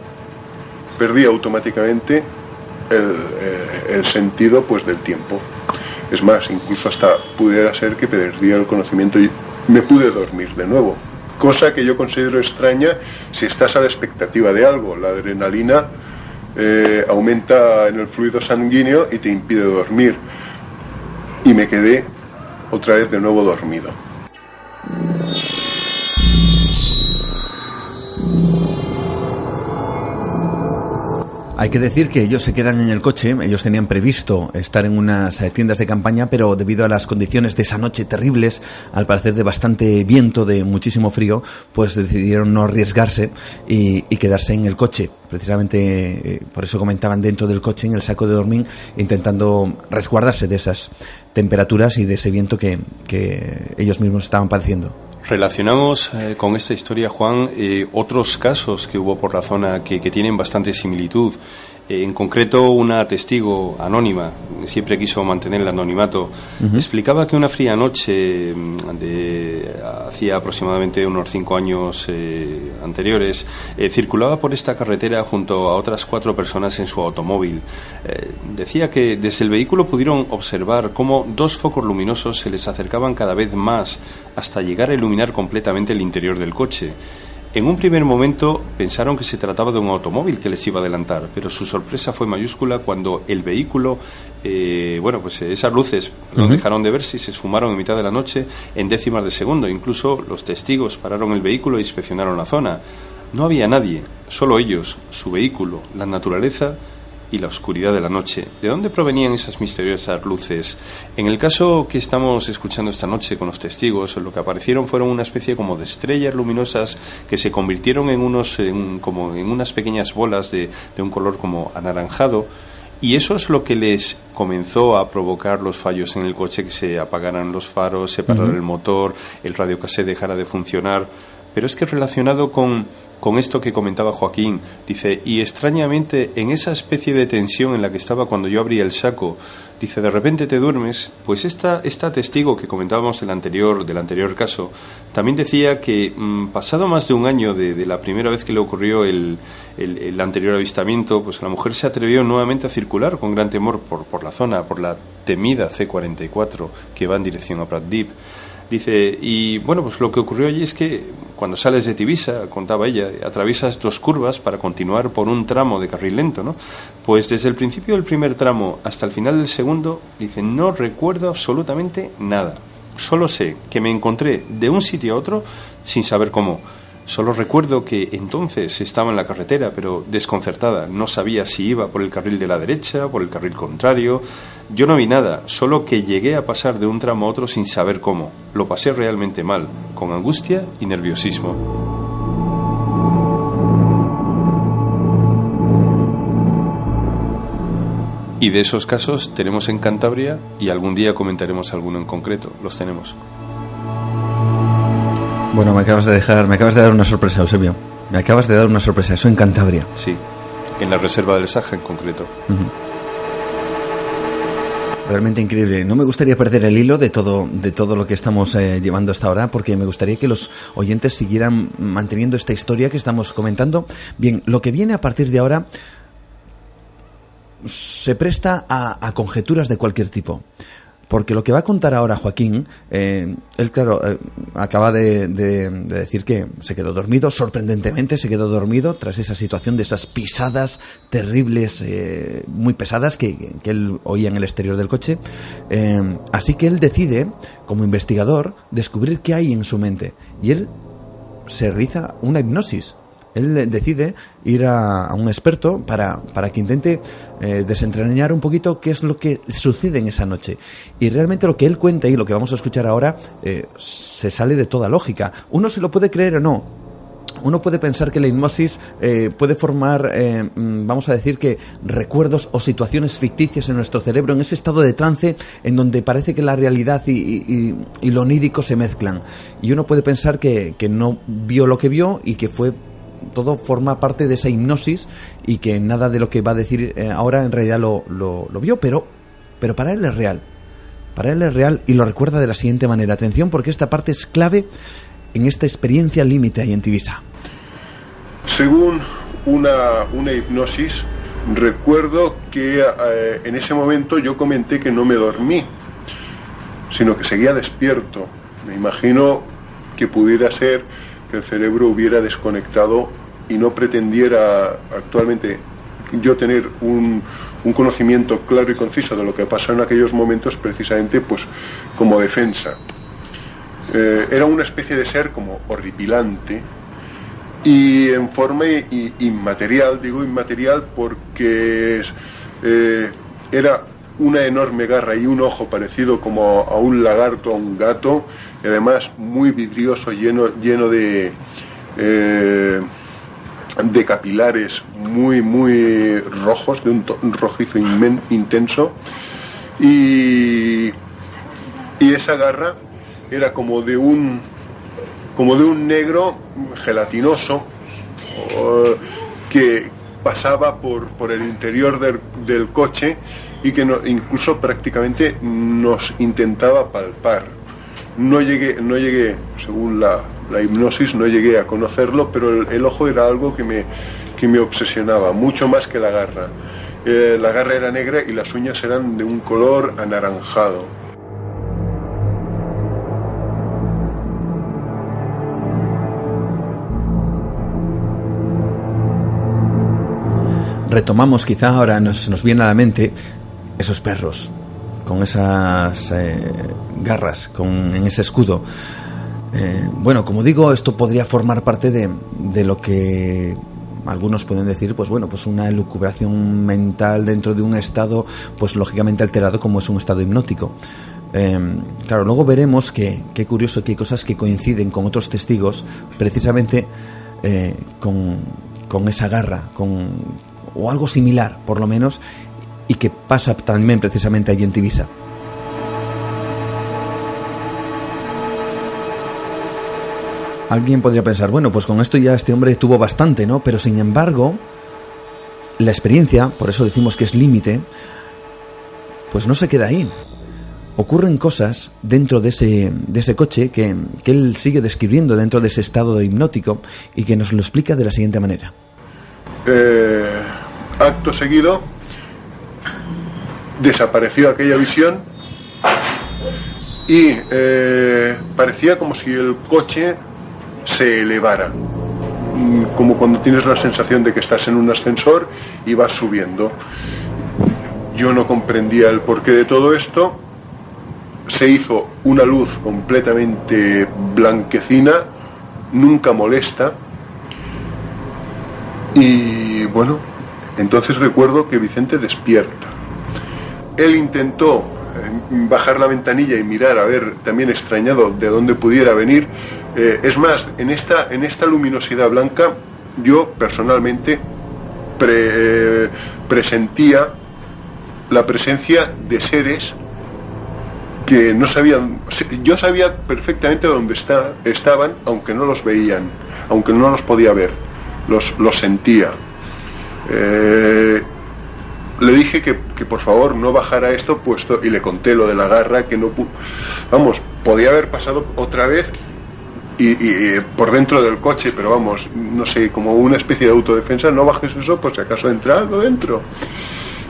perdí automáticamente el, eh, el, sentido pues del tiempo. Es más, incluso hasta pudiera ser que perdía el conocimiento y me pude dormir de nuevo. Cosa que yo considero extraña si estás a la expectativa de algo. La adrenalina eh, aumenta en el fluido sanguíneo y te impide dormir. Y me quedé otra vez de nuevo dormido. Hay que decir que ellos se quedan en el coche, ellos tenían previsto estar en unas eh, tiendas de campaña, pero debido a las condiciones de esa noche terribles, al parecer de bastante viento, de muchísimo frío, pues decidieron no arriesgarse y, quedarse en el coche. Precisamente eh, por eso comentaban dentro del coche, en el saco de dormir, intentando resguardarse de esas temperaturas y de ese viento que ellos mismos estaban padeciendo. Relacionamos eh, con esta historia, Juan, eh, otros casos que hubo por la zona que, que tienen bastante similitud. Eh, en concreto, una testigo anónima, siempre quiso mantener el anonimato, explicaba que una fría noche mm, de aproximadamente unos cinco años eh, anteriores, eh, circulaba por esta carretera junto a otras cuatro personas en su automóvil. decía que desde el vehículo pudieron observar cómo dos focos luminosos se les acercaban cada vez más hasta llegar a iluminar completamente el interior del coche. En un primer momento pensaron que se trataba de un automóvil que les iba a adelantar, pero su sorpresa fue mayúscula cuando el vehículo, eh, bueno, pues esas luces no dejaron de verse y se esfumaron en mitad de la noche en décimas de segundo. Incluso los testigos pararon el vehículo e inspeccionaron la zona. No había nadie, solo ellos, su vehículo, la naturaleza y la oscuridad de la noche. ¿De dónde provenían esas misteriosas luces? En el caso que estamos escuchando esta noche con los testigos, lo que aparecieron fueron una especie como de estrellas luminosas que se convirtieron en unos como en unas pequeñas bolas de, de un color como anaranjado. Y eso es lo que les comenzó a provocar los fallos en el coche, que se apagaran los faros, se parara el motor, el radio se dejara de funcionar. Pero es que relacionado con con esto que comentaba Joaquín. Dice, y extrañamente en esa especie de tensión en la que estaba cuando yo abría el saco, dice, de repente te duermes, pues esta, esta testigo que comentábamos del anterior, del anterior caso, también decía que mm, pasado más de un año de, la primera vez que le ocurrió el, el, anterior avistamiento, pues la mujer se atrevió nuevamente a circular con gran temor por, por la zona, por la temida C-44 que va en dirección a Prat Deep. Dice, y bueno, pues lo que ocurrió allí es que cuando sales de Tibisa, contaba ella, atraviesas dos curvas para continuar por un tramo de carril lento, ¿no? Pues desde el principio del primer tramo hasta el final del segundo, dice, no recuerdo absolutamente nada. Solo sé que me encontré de un sitio a otro sin saber cómo. Solo recuerdo que entonces estaba en la carretera, pero desconcertada. No sabía si iba por el carril de la derecha, por el carril contrario. Yo no vi nada, solo que llegué a pasar de un tramo a otro sin saber cómo. Lo pasé realmente mal, con angustia y nerviosismo. Y de esos casos tenemos en Cantabria y algún día comentaremos alguno en concreto. Los tenemos. Bueno, me acabas de dejar, me acabas de dar una sorpresa, Eusebio. Me acabas de dar una sorpresa, eso en Cantabria. Sí, en la reserva del Saja en concreto. Realmente increíble. No me gustaría perder el hilo de todo, de todo lo que estamos eh, llevando hasta ahora, porque me gustaría que los oyentes siguieran manteniendo esta historia que estamos comentando. Bien, lo que viene a partir de ahora se presta a conjeturas de cualquier tipo. Porque lo que va a contar ahora Joaquín, eh, él, claro, eh, acaba de, decir que se quedó dormido, sorprendentemente se quedó dormido tras esa situación de esas pisadas terribles, eh, muy pesadas que, que, él oía en el exterior del coche. así que él decide, como investigador, descubrir qué hay en su mente. Y él se realiza una hipnosis él decide ir a, un experto para, para que intente eh, desentrañar un poquito qué es lo que sucede en esa noche. Y realmente lo que él cuenta y lo que vamos a escuchar ahora eh, se sale de toda lógica. Uno se lo puede creer o no, uno puede pensar que la hipnosis eh, puede formar, mm, vamos a decir que recuerdos o situaciones ficticias en nuestro cerebro, en ese estado de trance en donde parece que la realidad y, lo onírico se mezclan. Y uno puede pensar que, que, no vio lo que vio y que fue todo forma parte de esa hipnosis y que nada de lo que va a decir eh, ahora en realidad lo, lo, vio, pero, pero para él es real. Para él es real y lo recuerda de la siguiente manera. Atención porque esta parte es clave en esta experiencia límite ahí en Tibisa. Según una, una hipnosis, recuerdo que eh, en ese momento yo comenté que no me dormí, sino que seguía despierto. Me imagino que pudiera ser que el cerebro hubiera desconectado y no pretendiera actualmente yo tener un, un, conocimiento claro y conciso de lo que pasó en aquellos momentos precisamente pues como defensa. Eh, era una especie de ser como horripilante y en forma inmaterial, digo inmaterial porque eh, era una enorme garra y un ojo parecido como a un lagarto, a un gato, y además muy vidrioso, lleno, lleno de, eh, de capilares muy, muy rojos, de un, rojizo intenso. Y, y esa garra era como de un como de un negro gelatinoso que pasaba por, por el interior del, del coche y que no, incluso prácticamente nos intentaba palpar. No llegué, no llegué según la, la hipnosis, no llegué a conocerlo, pero el, ojo era algo que me, que me obsesionaba, mucho más que la garra. Eh, la garra era negra y las uñas eran de un color anaranjado. Retomamos, quizá ahora nos, nos viene a la mente esos perros con esas eh, garras, con en ese escudo. Eh, bueno, como digo, esto podría formar parte de, de, lo que algunos pueden decir, pues bueno, pues una elucubración mental dentro de un estado, pues lógicamente alterado como es un estado hipnótico. Eh, claro, luego veremos que, qué curioso que hay cosas que coinciden con otros testigos, precisamente con, con esa garra, con, o algo similar, por lo menos, y que pasa también precisamente allí en Tibisa. Alguien podría pensar, bueno, pues con esto ya este hombre tuvo bastante, ¿no? Pero sin embargo, la experiencia, por eso decimos que es límite, pues no se queda ahí. Ocurren cosas dentro de ese, de ese coche que, que él sigue describiendo dentro de ese estado hipnótico y que nos lo explica de la siguiente manera. Eh, acto seguido, desapareció aquella visión y eh, parecía como si el coche se elevara, como cuando tienes la sensación de que estás en un ascensor y vas subiendo. Yo no comprendía el porqué de todo esto. Se hizo una luz completamente blanquecina, nunca molesta. Y bueno, entonces recuerdo que Vicente despierta. Él intentó bajar la ventanilla y mirar a ver, también extrañado de dónde pudiera venir. Eh, es más, en esta, en esta luminosidad blanca, yo personalmente eh, presentía la presencia de seres que no sabían, yo sabía perfectamente dónde está, estaban, aunque no los veían, aunque no los podía ver, los, los sentía. Eh, le dije que, que, por favor no bajara esto puesto y le conté lo de la garra que no vamos podía haber pasado otra vez y, por dentro del coche pero vamos no sé como una especie de autodefensa no bajes eso por si acaso entra algo dentro.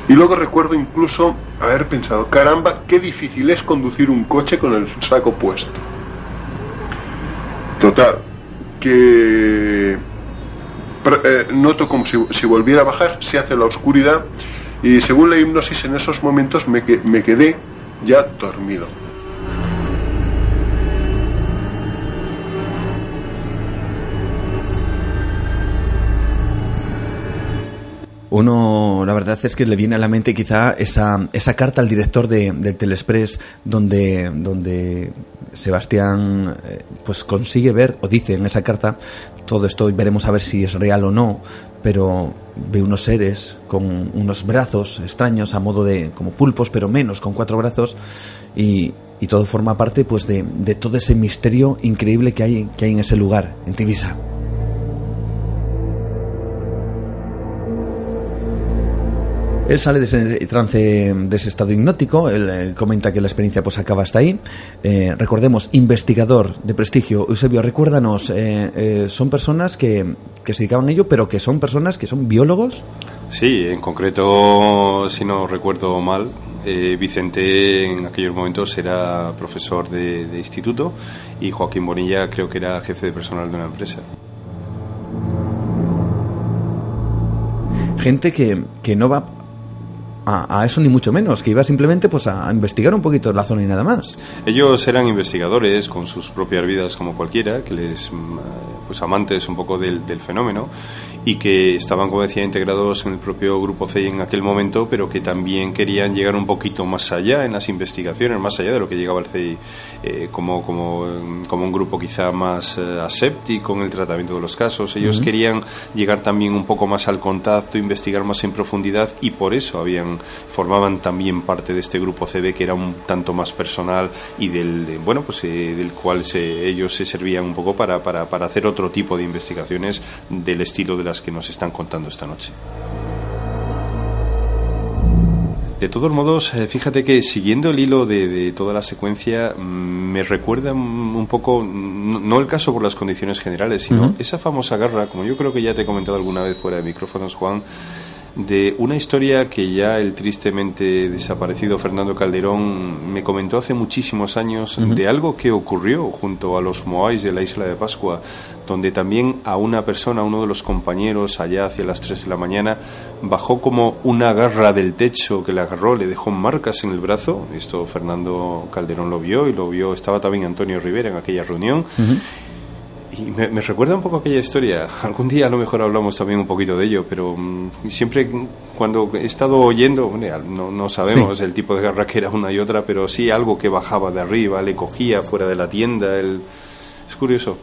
Y luego recuerdo incluso haber pensado caramba qué difícil es conducir un coche con el saco puesto total que eh, noto como si, si volviera a bajar se hace la oscuridad y según la hipnosis en esos momentos me, que, me quedé ya dormido. Uno, la verdad es que le viene a la mente quizá esa, esa carta al director de, del Telexpress donde, donde Sebastián eh, pues consigue ver, o dice en esa carta, todo esto veremos a ver si es real o no, pero ve unos seres con unos brazos extraños a modo de como pulpos, pero menos, con cuatro brazos, y, y todo forma parte pues de, de, todo ese misterio increíble que hay, que hay en ese lugar, en Tibisa. Él sale de ese trance, de ese estado hipnótico, él eh, comenta que la experiencia pues acaba hasta ahí. Eh, recordemos, investigador de prestigio. Eusebio, recuérdanos, eh, eh, son personas que, que, se dedicaban a ello, pero que son personas que son biólogos. Sí, en concreto, si no recuerdo mal, Vicente en aquellos momentos era profesor de, de instituto y Joaquín Bonilla creo que era jefe de personal de una empresa. Gente que, que no va a, a, eso ni mucho menos, que iba simplemente pues a investigar un poquito la zona y nada más. Ellos eran investigadores con sus propias vidas como cualquiera, que les pues amantes un poco del, del, fenómeno y que estaban, como decía, integrados en el propio grupo CEI en aquel momento, pero que también querían llegar un poquito más allá en las investigaciones, más allá de lo que llegaba el CEI eh, como, como, como, un grupo quizá más eh, aséptico en el tratamiento de los casos. Ellos querían llegar también un poco más al contacto, investigar más en profundidad y por eso habían formaban también parte de este grupo CB que era un tanto más personal y del bueno pues eh, del cual se, ellos se servían un poco para, para, para hacer otro tipo de investigaciones del estilo de las que nos están contando esta noche. De todos modos, eh, fíjate que siguiendo el hilo de, toda la secuencia, mm, me recuerda un poco, no el caso por las condiciones generales, sino esa famosa garra, como yo creo que ya te he comentado alguna vez fuera de micrófonos, Juan, de una historia que ya el tristemente desaparecido Fernando Calderón me comentó hace muchísimos años de algo que ocurrió junto a los Moais de la isla de Pascua, donde también a una persona, uno de los compañeros, allá hacia las 3 de la mañana, bajó como una garra del techo que le agarró, le dejó marcas en el brazo. Esto Fernando Calderón lo vio y lo vio, estaba también Antonio Rivera en aquella reunión. Y me, recuerda un poco aquella historia. Algún día a lo mejor hablamos también un poquito de ello, pero mm, siempre cuando he estado oyendo, no, no sabemos el tipo de garra que era una y otra, pero sí algo que bajaba de arriba, le cogía fuera de la tienda. El... Es curioso.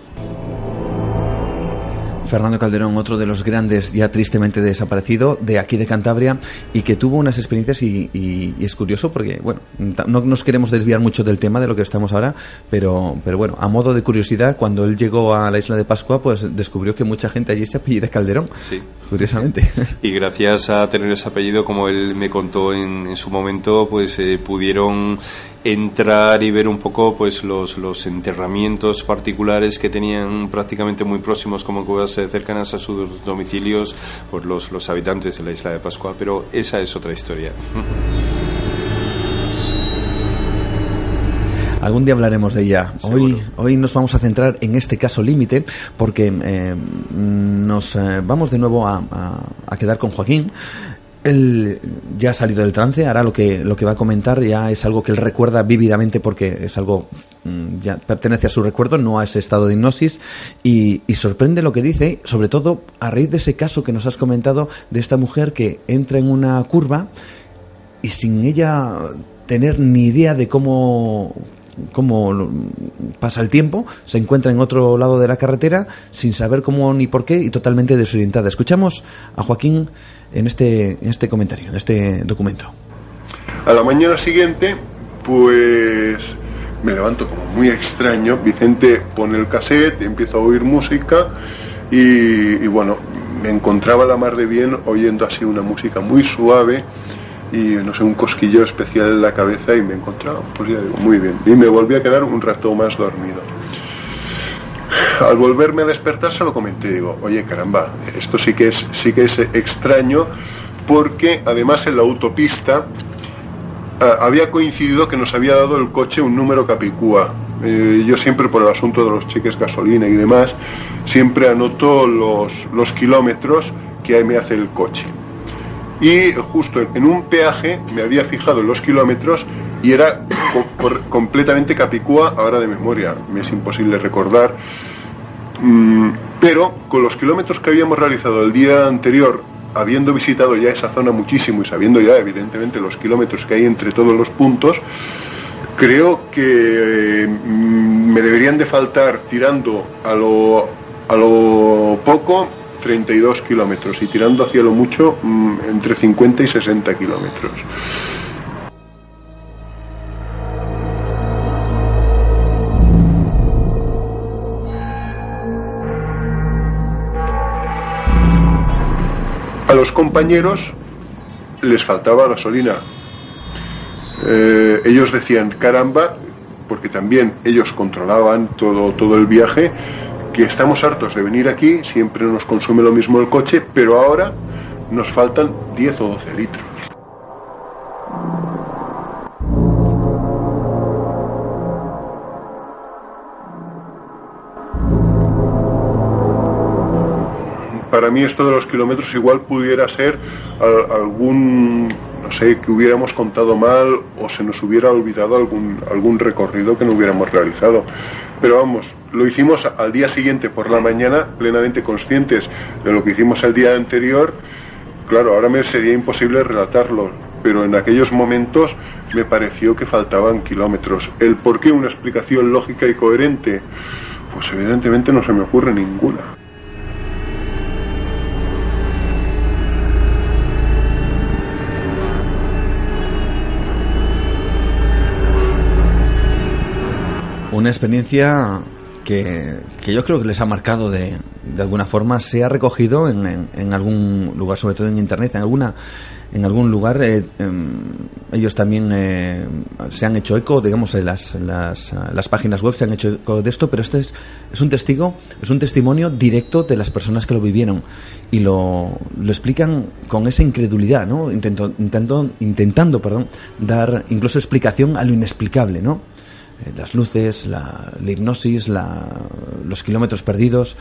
Fernando Calderón, otro de los grandes ya tristemente desaparecido de aquí de Cantabria y que tuvo unas experiencias y, es curioso porque, bueno, no nos queremos desviar mucho del tema de lo que estamos ahora, pero, pero bueno, a modo de curiosidad, cuando él llegó a la isla de Pascua, pues descubrió que mucha gente allí se apellida Calderón, sí. Curiosamente. (laughs) Y gracias a tener ese apellido, como él me contó en, su momento, pues eh, pudieron entrar y ver un poco pues los, los enterramientos particulares que tenían prácticamente muy próximos como cuevas cercanas a sus domicilios por los, los habitantes de la isla de Pascua, pero esa es otra historia. Algún día hablaremos de ella. Hoy, hoy nos vamos a centrar en este caso límite porque eh, nos eh, vamos de nuevo a, a, quedar con Joaquín él ya ha salido del trance, ahora lo que, lo que va a comentar ya es algo que él recuerda vívidamente porque es algo, mm, ya pertenece a su recuerdo, no a ese estado de hipnosis, y, sorprende lo que dice, sobre todo a raíz de ese caso que nos has comentado de esta mujer que entra en una curva y sin ella tener ni idea de cómo, cómo pasa el tiempo, se encuentra en otro lado de la carretera sin saber cómo ni por qué y totalmente desorientada. Escuchamos a Joaquín en este, en este comentario, en este documento. A la mañana siguiente, pues me levanto como muy extraño. Vicente pone el cassette, empiezo a oír música y, bueno, me encontraba la mar de bien oyendo así una música muy suave y no sé, un cosquillo especial en la cabeza y me encontraba, pues ya digo, muy bien. Y me volví a quedar un rato más dormido. Al volverme a despertar se lo comenté, digo, oye caramba, esto sí que es, sí que es extraño porque además en la autopista ah, había coincidido que nos había dado el coche un número capicúa. Eh, yo siempre por el asunto de los cheques gasolina y demás, siempre anoto los, los kilómetros que me hace el coche. Y justo en un peaje me había fijado los kilómetros y era completamente capicúa ahora de memoria, me es imposible recordar. Mm, pero con los kilómetros que habíamos realizado el día anterior, habiendo visitado ya esa zona muchísimo y sabiendo ya evidentemente los kilómetros que hay entre todos los puntos, creo que mm, me deberían de faltar tirando a lo, a lo poco 32 kilómetros y tirando hacia lo mucho mm, entre 50 y 60 kilómetros. A los compañeros les faltaba gasolina. Eh, ellos decían, caramba, porque también ellos controlaban todo, todo el viaje, que estamos hartos de venir aquí, siempre nos consume lo mismo el coche, pero ahora nos faltan 10 o 12 litros. para mí esto de los kilómetros igual pudiera ser algún, no sé, que hubiéramos contado mal o se nos hubiera olvidado algún, algún recorrido que no hubiéramos realizado. Pero vamos, lo hicimos al día siguiente por la mañana, plenamente conscientes de lo que hicimos el día anterior. Claro, ahora me sería imposible relatarlo, pero en aquellos momentos me pareció que faltaban kilómetros. ¿El por qué? Una explicación lógica y coherente. Pues evidentemente no se me ocurre ninguna. Una experiencia que, yo creo que les ha marcado de, de alguna forma, se ha recogido en, en, algún lugar, sobre todo en Internet, en alguna en algún lugar eh, em, ellos también eh, se han hecho eco, digamos, las, las, las, páginas web se han hecho eco de esto, pero este es, es un testigo, es un testimonio directo de las personas que lo vivieron y lo, lo explican con esa incredulidad, ¿no? Intento, intentando, intentando perdón, dar incluso explicación a lo inexplicable, ¿no? Eh, las luces, la, hipnosis, la, los kilómetros perdidos,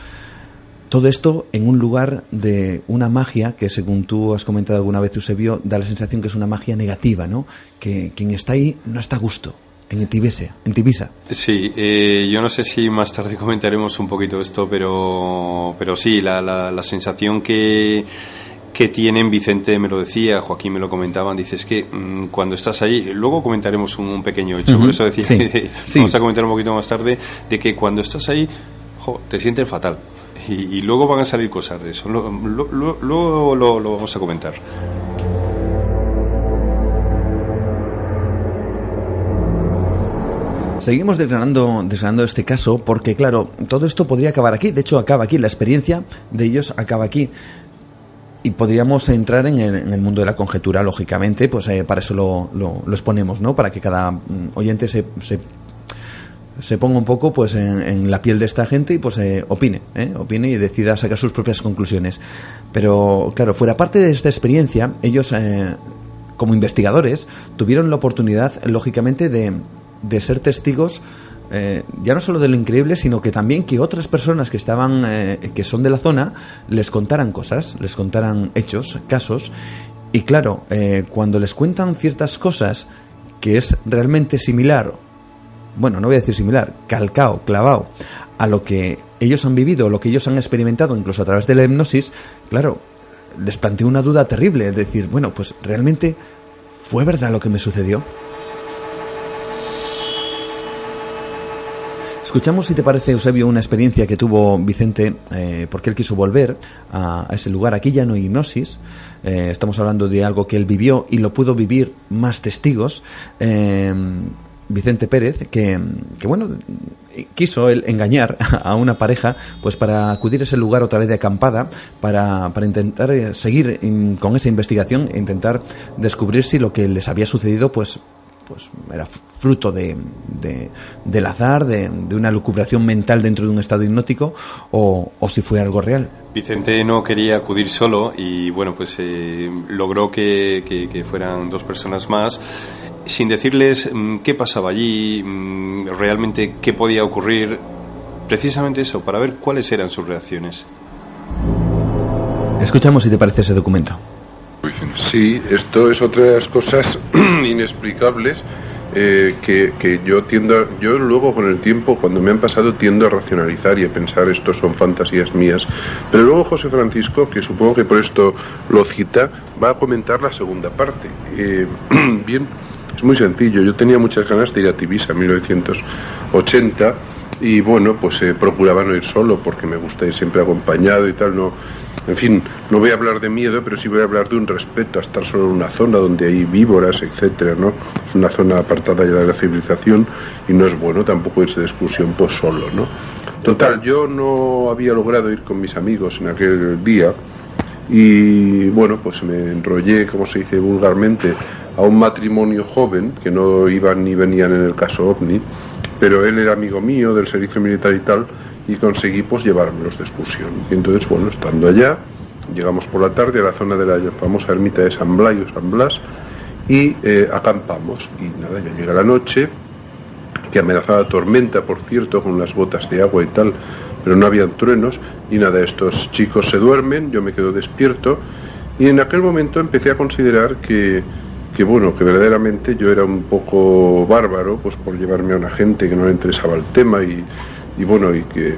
todo esto en un lugar de una magia que, según tú has comentado alguna vez, Eusebio, da la sensación que es una magia negativa, ¿no? Que quien está ahí no está a gusto. En Tibisa, en Tibisa. Sí, eh, yo no sé si más tarde (laughs) comentaremos un poquito esto, pero, pero sí, la, la, sensación que, que tienen, Vicente me lo decía, Joaquín me lo comentaban, dices que mm, cuando estás ahí, luego comentaremos un, pequeño hecho, por eso decía que vamos a comentar un poquito más tarde, de que cuando estás ahí, te sientes fatal y, luego van a salir cosas de eso. Luego lo, lo, vamos a comentar. Seguimos desgranando, desgranando este caso porque, claro, todo esto podría acabar aquí. De hecho, acaba aquí. La experiencia de ellos acaba aquí. Y podríamos entrar en el, mundo de la conjetura, lógicamente, pues eh, para eso lo, exponemos, ¿no? Para que cada mm, oyente se, se se ponga un poco pues en, la piel de esta gente y pues eh, opine, ¿eh? opine y decida sacar sus propias conclusiones. Pero claro, fuera parte de esta experiencia, ellos eh, como investigadores tuvieron la oportunidad, lógicamente, de, de ser testigos ya no solo de lo increíble, sino que también que otras personas que estaban, que son de la zona, les contaran cosas, les contaran hechos, casos. Y claro, cuando les cuentan ciertas cosas que es realmente similar bueno, no voy a decir similar, calcao, clavado a lo que ellos han vivido, lo que ellos han experimentado, incluso a través de la hipnosis, claro, les planteó una duda terrible, es decir, bueno, pues realmente fue verdad lo que me sucedió. Escuchamos, si te parece, Eusebio, una experiencia que tuvo Vicente eh, porque él quiso volver a, ese lugar. Aquí ya no hay hipnosis, eh, estamos hablando de algo que él vivió y lo pudo vivir más testigos. Eh, Vicente Pérez, que, bueno, quiso él engañar a una pareja pues para acudir a ese lugar otra vez de acampada para, para intentar seguir con esa investigación e intentar descubrir si lo que les había sucedido pues pues era fruto de, del azar, de, una lucubración mental dentro de un estado hipnótico o, o, si fue algo real. Vicente no quería acudir solo y bueno, pues eh, logró que, que, fueran dos personas más sin decirles mm, qué pasaba allí, mm, realmente qué podía ocurrir, precisamente eso, para ver cuáles eran sus reacciones. Escuchamos si te parece ese documento. Sí, esto es otra de las cosas (clears throat) inexplicables eh, que, yo tiendo, yo luego con el tiempo, cuando me han pasado, tiendo a racionalizar y a pensar esto son fantasías mías. Pero luego José Francisco, que supongo que por esto lo cita, va a comentar la segunda parte. Eh, (clears throat) bien, es muy sencillo, yo tenía muchas ganas de ir a Tibisa en 1980 y bueno, pues eh, procuraba no ir solo porque me gusta ir siempre acompañado y tal, no, en fin, no voy a hablar de miedo, pero sí voy a hablar de un respeto a estar solo en una zona donde hay víboras, etcétera, ¿no? Es una zona apartada ya de la civilización y no es bueno tampoco irse de excursión pues solo, ¿no? Total, yo no había logrado ir con mis amigos en aquel día y bueno, pues me enrollé, como se dice vulgarmente, a un matrimonio joven, que no iban ni venían en el caso OVNI, pero él era amigo mío del servicio militar y tal, y conseguí pues llevármelos de excursión. Y entonces, bueno, estando allá, llegamos por la tarde a la zona de la famosa ermita de San Blas o San Blas y eh, acampamos. Y nada, ya llega la noche, que amenazaba tormenta, por cierto, con las botas de agua y tal, pero no habían truenos, y nada, estos chicos se duermen, yo me quedo despierto, y en aquel momento empecé a considerar que que bueno, que verdaderamente yo era un poco bárbaro, pues por llevarme a una gente que no le interesaba el tema y, y bueno, y que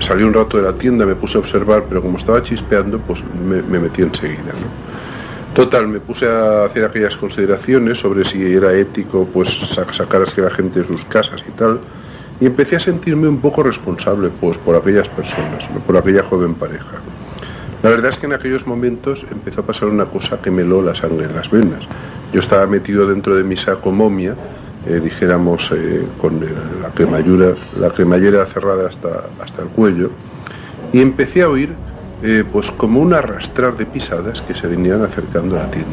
salí un rato de la tienda, me puse a observar, pero como estaba chispeando, pues me, me metí enseguida. Total, me puse a hacer aquellas consideraciones sobre si era ético pues sacar a la gente de sus casas y tal, y empecé a sentirme un poco responsable pues por aquellas personas, por aquella joven pareja. La verdad es que en aquellos momentos empezó a pasar una cosa que me heló la sangre en las venas. Yo estaba metido dentro de mi saco momia, eh, dijéramos, eh, con la cremallera, la cremallera cerrada hasta, hasta el cuello, y empecé a oír eh, pues como un arrastrar de pisadas que se venían acercando a la tienda.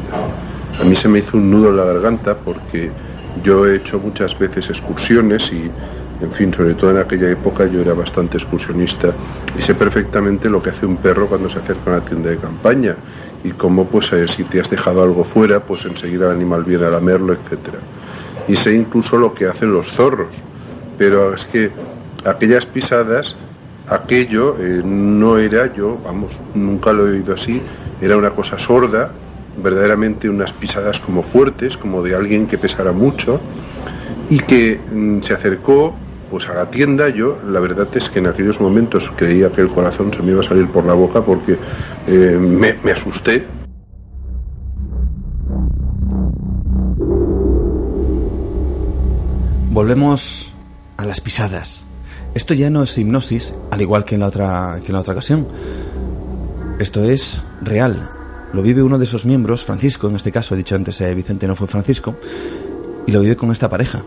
A mí se me hizo un nudo en la garganta porque yo he hecho muchas veces excursiones y, en fin, sobre todo en aquella época yo era bastante excursionista y sé perfectamente lo que hace un perro cuando se acerca a una tienda de campaña y cómo, pues, eh, si te has dejado algo fuera, pues enseguida el animal viene a lamerlo, etcétera. Y sé incluso lo que hacen los zorros, pero es que aquellas pisadas aquello eh, no era yo, vamos, nunca lo he oído así, era una cosa sorda, verdaderamente unas pisadas como fuertes, como de alguien que pesara mucho, y que mm, se acercó pues a la tienda, yo la verdad es que en aquellos momentos creía que el corazón se me iba a salir por la boca porque eh, me, asusté. Volvemos a las pisadas. Esto ya no es hipnosis, al igual que en la otra, que en la otra ocasión. Esto es real. Lo vive uno de esos miembros, Francisco, en este caso, he dicho antes, eh, Vicente no fue Francisco, y lo vive con esta pareja.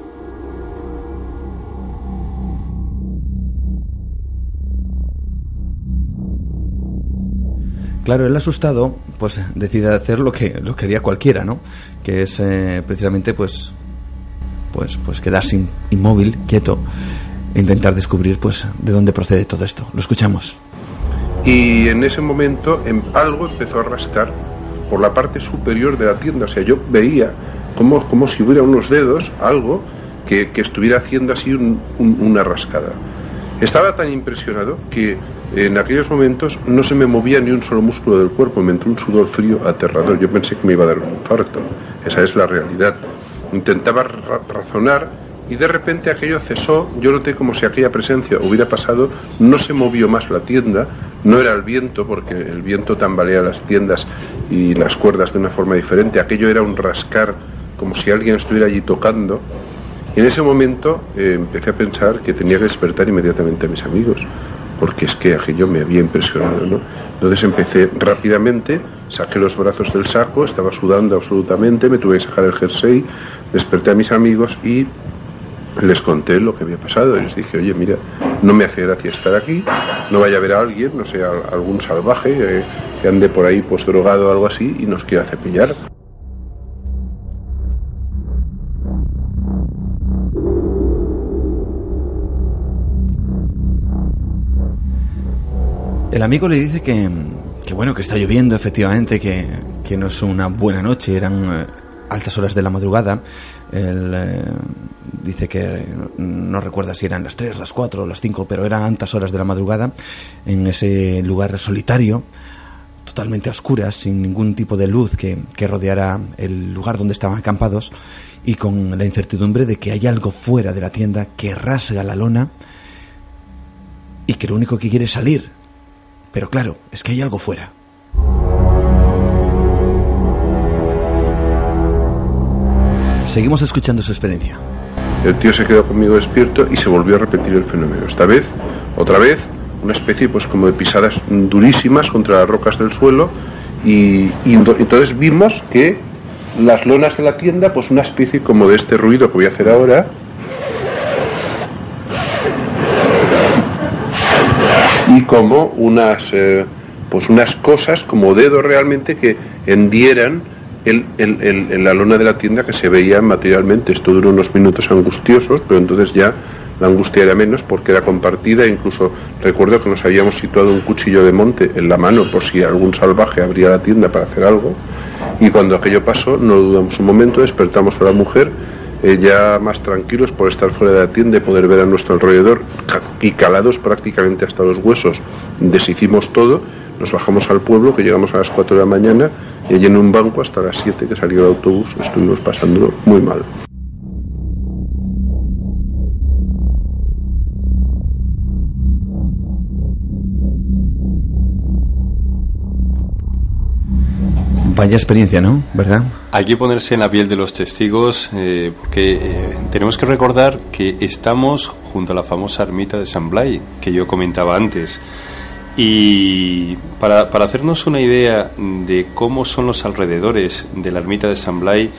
Claro, el asustado, pues decide hacer lo que lo quería cualquiera, ¿no? Que es eh, precisamente, pues, pues, pues quedarse inmóvil, quieto, e intentar descubrir pues de dónde procede todo esto. Lo escuchamos. Y en ese momento en, algo empezó a rascar por la parte superior de la tienda. O sea, yo veía como, como si hubiera unos dedos, algo que, que estuviera haciendo así una rascada. Estaba tan impresionado que en aquellos momentos no se me movía ni un solo músculo del cuerpo, me entró un sudor frío aterrador. Yo pensé que me iba a dar un infarto. Esa es la realidad. Intentaba razonar y de repente aquello cesó, yo noté como si aquella presencia hubiera pasado, no se movió más la tienda, no era el viento, porque el viento tambalea las tiendas y las cuerdas de una forma diferente, aquello era un rascar como si alguien estuviera allí tocando. En ese momento eh, empecé a pensar que tenía que despertar inmediatamente a mis amigos, porque es que aquello me había impresionado, ¿no? Entonces empecé rápidamente, saqué los brazos del saco, estaba sudando absolutamente, me tuve que sacar el jersey, desperté a mis amigos y les conté lo que había pasado les dije, oye, mira, no me hace gracia estar aquí, no vaya a haber a alguien, no sé, algún salvaje eh, que ande por ahí pues drogado o algo así y nos quiera cepillar. El amigo le dice que, que bueno, que está lloviendo efectivamente, que, que no es una buena noche, eran eh, altas horas de la madrugada. Él eh, dice que no recuerda si eran las 3, las 4, las 5, pero eran altas horas de la madrugada en ese lugar solitario, totalmente a oscuras, sin ningún tipo de luz que, que rodeara el lugar donde estaban acampados y con la incertidumbre de que hay algo fuera de la tienda que rasga la lona y que lo único que quiere es salir. Pero claro, es que hay algo fuera. Seguimos escuchando su experiencia. El tío se quedó conmigo despierto y se volvió a repetir el fenómeno. Esta vez, otra vez, una especie pues como de pisadas durísimas contra las rocas del suelo y, entonces vimos que las lonas de la tienda, pues una especie como de este ruido que voy a hacer ahora, y como unas eh, pues unas cosas como dedos realmente que hendieran en la lona de la tienda que se veía materialmente. Esto duró unos minutos angustiosos, pero entonces ya la angustia era menos porque era compartida. Incluso recuerdo que nos habíamos situado un cuchillo de monte en la mano por si algún salvaje abría la tienda para hacer algo. Y cuando aquello pasó, no dudamos un momento, despertamos a la mujer. Eh, ya más tranquilos por estar fuera de la tienda y poder ver a nuestro alrededor y calados prácticamente hasta los huesos. Deshicimos todo, nos bajamos al pueblo, que llegamos a las 4 de la mañana, y allí en un banco hasta las 7 que salió el autobús estuvimos pasando muy mal. Vaya experiencia, ¿no? ¿Verdad? Hay que ponerse en la piel de los testigos eh, porque eh, tenemos que recordar que estamos junto a la famosa ermita de San Blay que yo comentaba antes. Y para, para, hacernos una idea de cómo son los alrededores de la ermita de San Blay,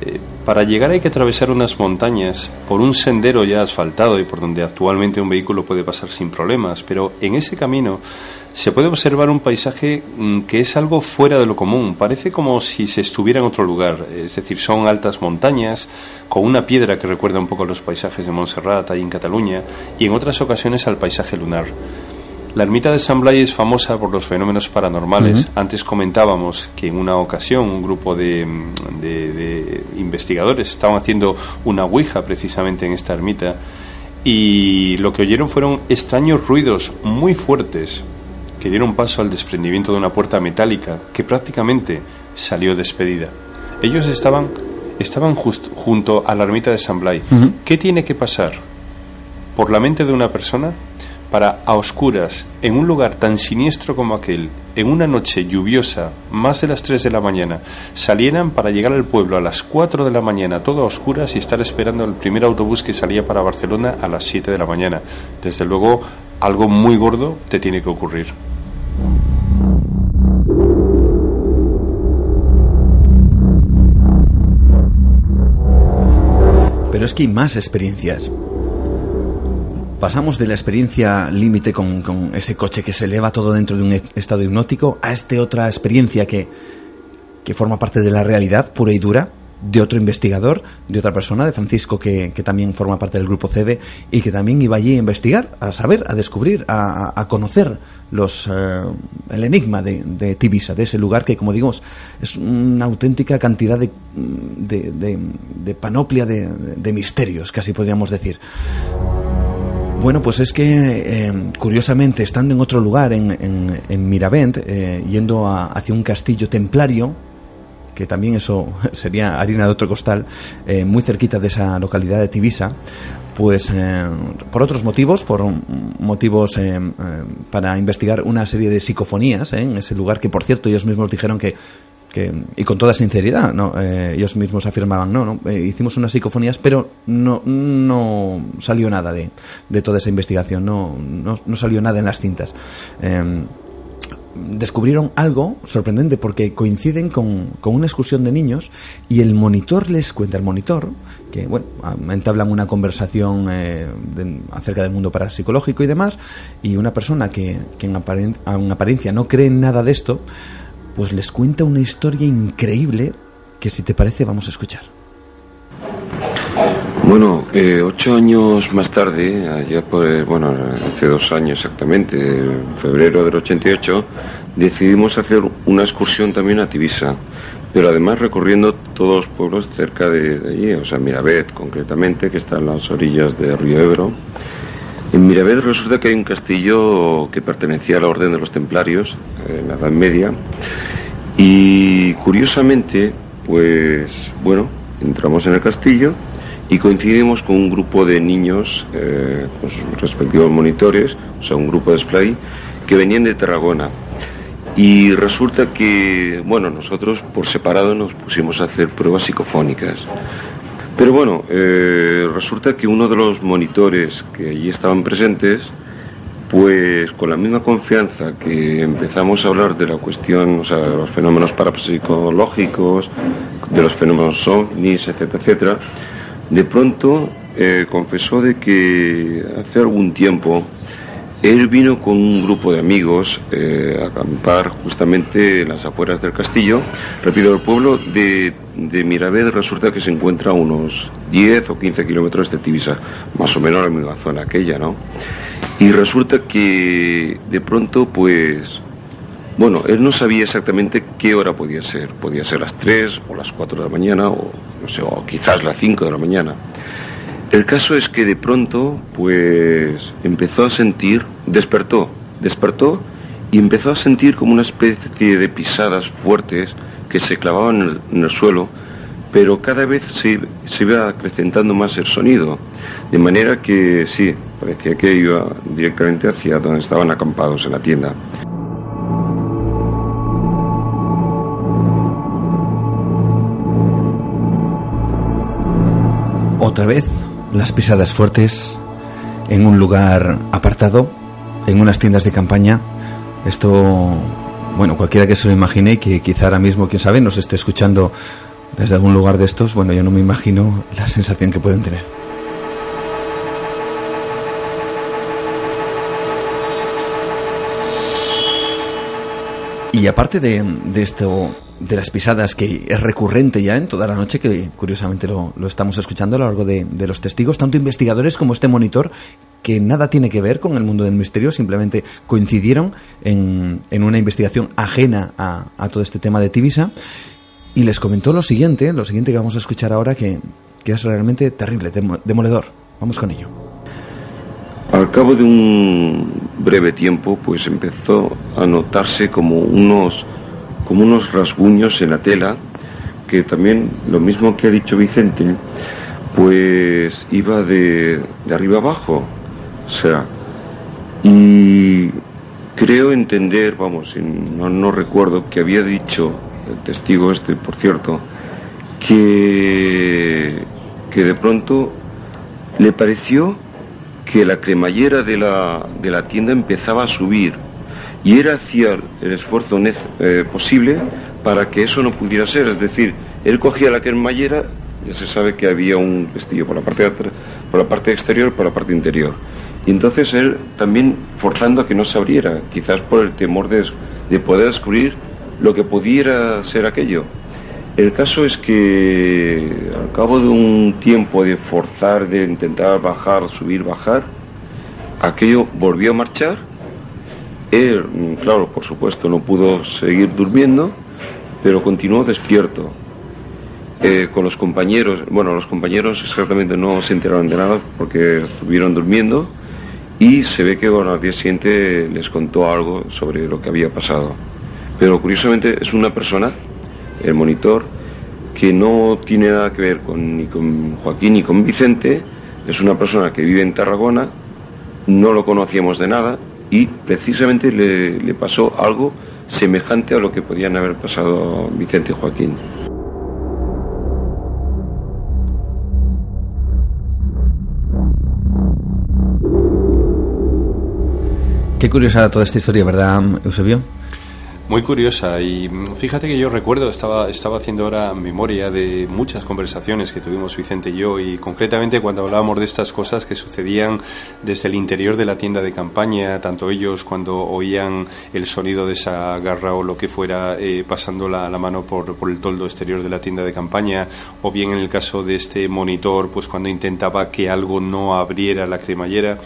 eh, para llegar hay que atravesar unas montañas por un sendero ya asfaltado y por donde actualmente un vehículo puede pasar sin problemas, pero en ese camino se puede observar un paisaje mm, que es algo fuera de lo común. Parece como si se estuviera en otro lugar. Es decir, son altas montañas con una piedra que recuerda un poco a los paisajes de Montserrat, ahí en Cataluña, y en otras ocasiones al paisaje lunar. La ermita de San Blay es famosa por los fenómenos paranormales. Antes comentábamos que en una ocasión un grupo de, mm, de, investigadores estaban haciendo una ouija precisamente en esta ermita y lo que oyeron fueron extraños ruidos muy fuertes que dieron paso al desprendimiento de una puerta metálica que prácticamente salió despedida. Ellos estaban, estaban junto a la ermita de San Blay. ¿Qué tiene que pasar por la mente de una persona para a oscuras, en un lugar tan siniestro como aquel, en una noche lluviosa, más de las 3 de la mañana, salieran para llegar al pueblo a las 4 de la mañana, todo a oscuras, y estar esperando el primer autobús que salía para Barcelona a las 7 de la mañana? Desde luego, algo muy gordo te tiene que ocurrir. Pero es que hay más experiencias. Pasamos de la experiencia límite con, ese coche que se eleva todo dentro de un estado hipnótico a esta otra experiencia que, que forma parte de la realidad pura y dura de otro investigador, de otra persona, de Francisco, que, que, también forma parte del grupo CEDE y que también iba allí a investigar, a saber, a descubrir, a, a conocer los, eh, el enigma de, de, Tibisa, de ese lugar que, como digo, es una auténtica cantidad de, de, de panoplia de, misterios, casi podríamos decir. Bueno, pues es que, eh, curiosamente, estando en otro lugar, en, en, en Miravent, eh, yendo a, hacia un castillo templario, que también eso (laughs) sería harina de otro costal, eh, muy cerquita de esa localidad de Tibisa, pues eh, por otros motivos, por motivos eh, para investigar una serie de psicofonías en ese lugar que, por cierto, ellos mismos dijeron que y con toda sinceridad, ¿no? ellos mismos afirmaban, no, no hicimos unas psicofonías, pero no, no salió nada de, de toda esa investigación, no, no, no, salió nada en las cintas descubrieron algo sorprendente porque coinciden con, una excursión de niños y el monitor les cuenta, el monitor, que bueno, entablan una conversación eh, acerca del mundo parapsicológico y demás, y una persona que, que en, apariencia no cree en nada de esto, pues les cuenta una historia increíble que si te parece vamos a escuchar. Bueno, eh, ocho años más tarde, allá por, bueno, hace dos años exactamente, en febrero del 88, decidimos hacer una excursión también a Tibisa, pero además recorriendo todos los pueblos cerca de, allí, o sea, Miravet concretamente, que está en las orillas del río Ebro. En Miravet resulta que hay un castillo que pertenecía a la Orden de los Templarios, en la Edad Media, y curiosamente, pues bueno, entramos en el castillo y coincidimos con un grupo de niños eh, con sus respectivos monitores, o sea, un grupo de display, que venían de Tarragona. Y resulta que, bueno, nosotros por separado nos pusimos a hacer pruebas psicofónicas. Pero bueno, eh, resulta que uno de los monitores que allí estaban presentes, pues con la misma confianza que empezamos a hablar de la cuestión, o sea, de los fenómenos parapsicológicos, de los fenómenos ovnis, etcétera, etcétera, de pronto eh, confesó de que hace algún tiempo él vino con un grupo de amigos eh, a acampar justamente en las afueras del castillo. Repito, el pueblo de, de Mirabed resulta que se encuentra a unos 10 o 15 kilómetros de Tibisa, más o menos la misma zona aquella, ¿no? Y resulta que de pronto, pues, Bueno, él no sabía exactamente qué hora podía ser. Podía ser las 3 o las 4 de la mañana o, no sé, o quizás las 5 de la mañana. El caso es que de pronto, pues, empezó a sentir, despertó, despertó y empezó a sentir como una especie de pisadas fuertes que se clavaban en el, suelo, pero cada vez se, se, iba acrecentando más el sonido, de manera que sí, parecía que iba directamente hacia donde estaban acampados en la tienda. Otra vez, las pisadas fuertes en un lugar apartado, en unas tiendas de campaña. Esto, bueno, cualquiera que se lo imagine y que quizá ahora mismo, quién sabe, nos esté escuchando desde algún lugar de estos, bueno, yo no me imagino la sensación que pueden tener. Y aparte de, de esto de las pisadas que es recurrente ya en toda la noche, que curiosamente lo, estamos escuchando a lo largo de, los testigos, tanto investigadores como este monitor, que nada tiene que ver con el mundo del misterio, simplemente coincidieron en, en una investigación ajena a, a, todo este tema de Tibisa, y les comentó lo siguiente, lo siguiente que vamos a escuchar ahora, que, que es realmente terrible, demoledor. Vamos con ello. Al cabo de un breve tiempo, pues empezó a notarse como unos como unos rasguños en la tela, que también, lo mismo que ha dicho Vicente, pues iba de, de arriba abajo. O sea, y creo entender, vamos, no, no recuerdo que había dicho el testigo este, por cierto, que, que de pronto le pareció que la cremallera de la, de la tienda empezaba a subir y él hacía el esfuerzo eh, posible para que eso no pudiera ser. Es decir, él cogía la cremallera, ya se sabe que había un pestillo por la parte, por la parte exterior por la parte interior. Y entonces él también forzando a que no se abriera, quizás por el temor de, de poder descubrir lo que pudiera ser aquello. El caso es que al cabo de un tiempo de forzar, de intentar bajar, subir, bajar, aquello volvió a marchar él, claro, por supuesto, no pudo seguir durmiendo, pero continuó despierto. Eh, con los compañeros, bueno, los compañeros exactamente no se enteraron de nada porque estuvieron durmiendo y se ve que bueno, al día siguiente les contó algo sobre lo que había pasado. Pero curiosamente es una persona, el monitor, que no tiene nada que ver con, ni con Joaquín ni con Vicente, es una persona que vive en Tarragona, no lo conocíamos de nada, y precisamente le, pasó algo semejante a lo que podían haber pasado Vicente y Joaquín. Qué curiosa toda esta historia, ¿verdad, Eusebio? Muy curiosa y fíjate que yo recuerdo, estaba, estaba haciendo ahora memoria de muchas conversaciones que tuvimos Vicente y yo y concretamente cuando hablábamos de estas cosas que sucedían desde el interior de la tienda de campaña, tanto ellos cuando oían el sonido de esa garra o lo que fuera eh, pasando la, la mano por, por el toldo exterior de la tienda de campaña o bien en el caso de este monitor pues cuando intentaba que algo no abriera la cremallera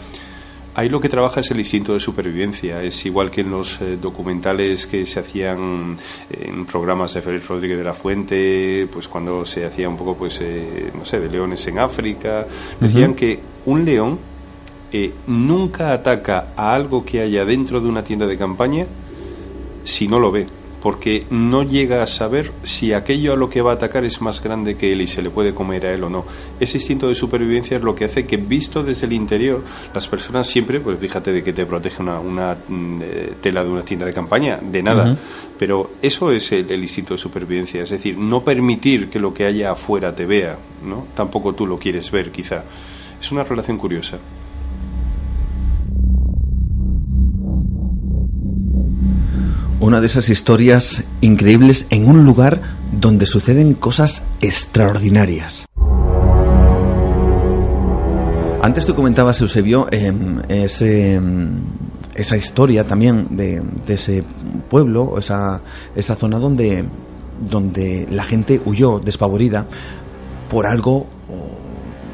Ahí lo que trabaja es el instinto de supervivencia. Es igual que en los eh, documentales que se hacían en programas de Félix Rodríguez de la Fuente, pues cuando se hacía un poco, pues, eh, no sé, de leones en África. Decían que un león eh, nunca ataca a algo que haya dentro de una tienda de campaña si no lo ve porque no llega a saber si aquello a lo que va a atacar es más grande que él y se le puede comer a él o no. Ese instinto de supervivencia es lo que hace que, visto desde el interior, las personas siempre, pues fíjate de que te protege una, mm, eh, tela de una tienda de campaña, de nada. Pero eso es el, el, instinto de supervivencia, es decir, no permitir que lo que haya afuera te vea, ¿no? Tampoco tú lo quieres ver, quizá. Es una relación curiosa. Una de esas historias increíbles en un lugar donde suceden cosas extraordinarias. Antes tú comentabas, Eusebio, eh, ese, esa historia también de, ese pueblo, esa, esa zona donde, donde la gente huyó despavorida por algo,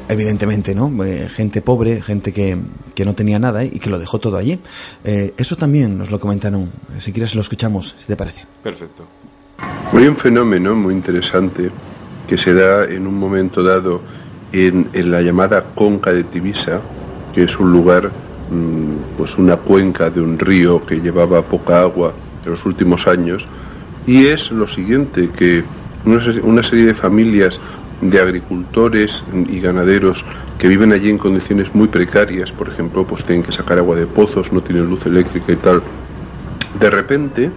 evidentemente, ¿no? Eh, gente pobre, gente que, que no tenía nada y que lo dejó todo allí. Eh, eso también nos lo comentaron. Si quieres lo escuchamos, si te parece. Perfecto. Hay un fenómeno muy interesante que se da en un momento dado en, en la llamada conca de Tibisa, que es un lugar, mm, pues una cuenca de un río que llevaba poca agua en los últimos años, y es lo siguiente, que una serie de familias de agricultores y ganaderos que viven allí en condiciones muy precarias, por ejemplo, pues tienen que sacar agua de pozos, no tienen luz eléctrica y tal, de repente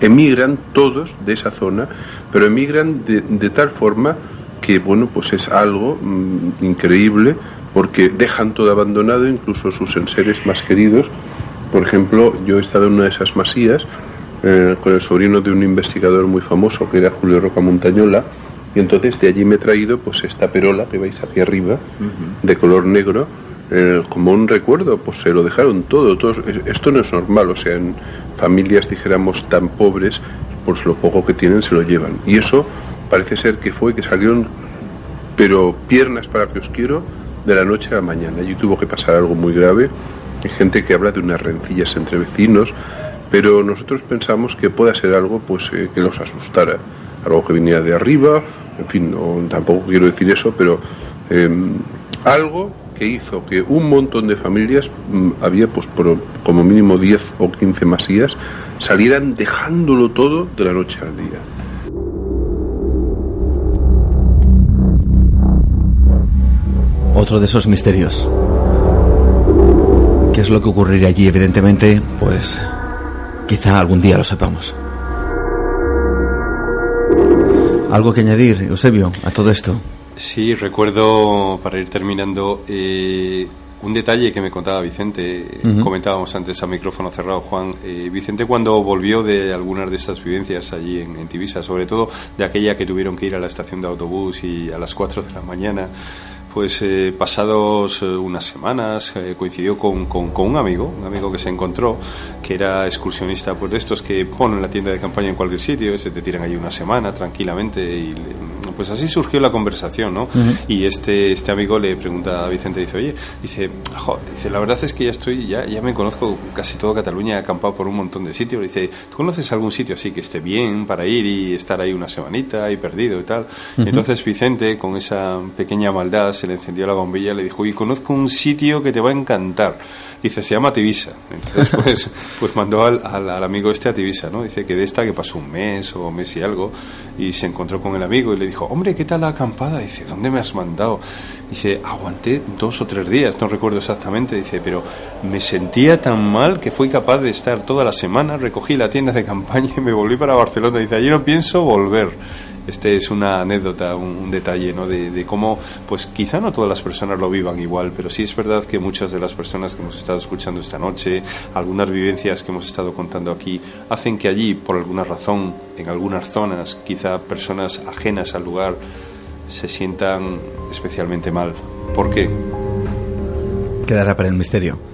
emigran todos de esa zona, pero emigran de, tal forma que, bueno, pues es algo mm, increíble porque dejan todo abandonado, incluso sus enseres más queridos. Por ejemplo, yo he estado en una de esas masías eh, con el sobrino de un investigador muy famoso que era Julio Roca Montañola, y entonces de allí me he traído pues esta perola que veis aquí arriba, de color negro, eh, como un recuerdo, pues se lo dejaron todo, todo. es- Esto no es normal, o sea, en familias, dijéramos, tan pobres, pues lo poco que tienen se lo llevan. Y eso parece ser que fue que salieron, pero piernas para que os quiero, de la noche a la mañana. Allí tuvo que pasar algo muy grave. Hay gente que habla de unas rencillas entre vecinos, pero nosotros pensamos que pueda ser algo pues eh, que los asustara, algo que viniera de arriba, en fin, no, tampoco quiero decir eso, pero eh, algo que hizo que un montón de familias, mm, había pues como mínimo 10 o 15 masías, salieran dejándolo todo de la noche al día. Otro de esos misterios. ¿Qué es lo que ocurriría allí? Evidentemente, pues quizá algún día lo sepamos. ¿Algo que añadir, Eusebio, a todo esto? Sí, recuerdo, para ir terminando, eh, un detalle que me contaba Vicente. Comentábamos antes a micrófono cerrado, Juan. Eh, Vicente, cuando volvió de algunas de estas vivencias allí en, en Tibisa, sobre todo de aquella que tuvieron que ir a la estación de autobús y a las 4 de la mañana, pues eh, pasados eh, unas semanas eh, coincidió con, con- con un amigo, un amigo que se encontró, que era excursionista pues de estos que ponen la tienda de campaña en cualquier sitio, se te tiran allí una semana tranquilamente y pues así surgió la conversación, ¿no? Y este, este amigo le pregunta a Vicente, dice, oye, dice, la verdad es que ya estoy, ya, ya me conozco casi todo Cataluña, he acampado por un montón de sitios, dice, ¿tú conoces algún sitio así que esté bien para ir y estar ahí una semanita y perdido y tal? Entonces Vicente, con esa pequeña maldad, le encendió la bombilla y le dijo, y conozco un sitio que te va a encantar. Dice, se llama Tibisa. Entonces, (laughs) pues, pues mandó al, amigo este a Tibisa, ¿no? Dice que de esta que pasó un mes o mes y algo, y se encontró con el amigo y le dijo, hombre, ¿qué tal la acampada? Dice, ¿dónde me has mandado? Dice, aguanté dos o tres días, no recuerdo exactamente. Dice, pero me sentía tan mal que fui capaz de estar toda la semana, recogí la tienda de campaña y me volví para Barcelona. Dice, allí no pienso volver. Este es una anécdota, un, detalle, ¿no? De, de cómo, pues quizá no todas las personas lo vivan igual, pero sí es verdad que muchas de las personas que hemos estado escuchando esta noche, algunas vivencias que hemos estado contando aquí, hacen que allí, por alguna razón, en algunas zonas, quizá personas ajenas al lugar, se sientan especialmente mal. ¿Por qué? Quedará para el misterio.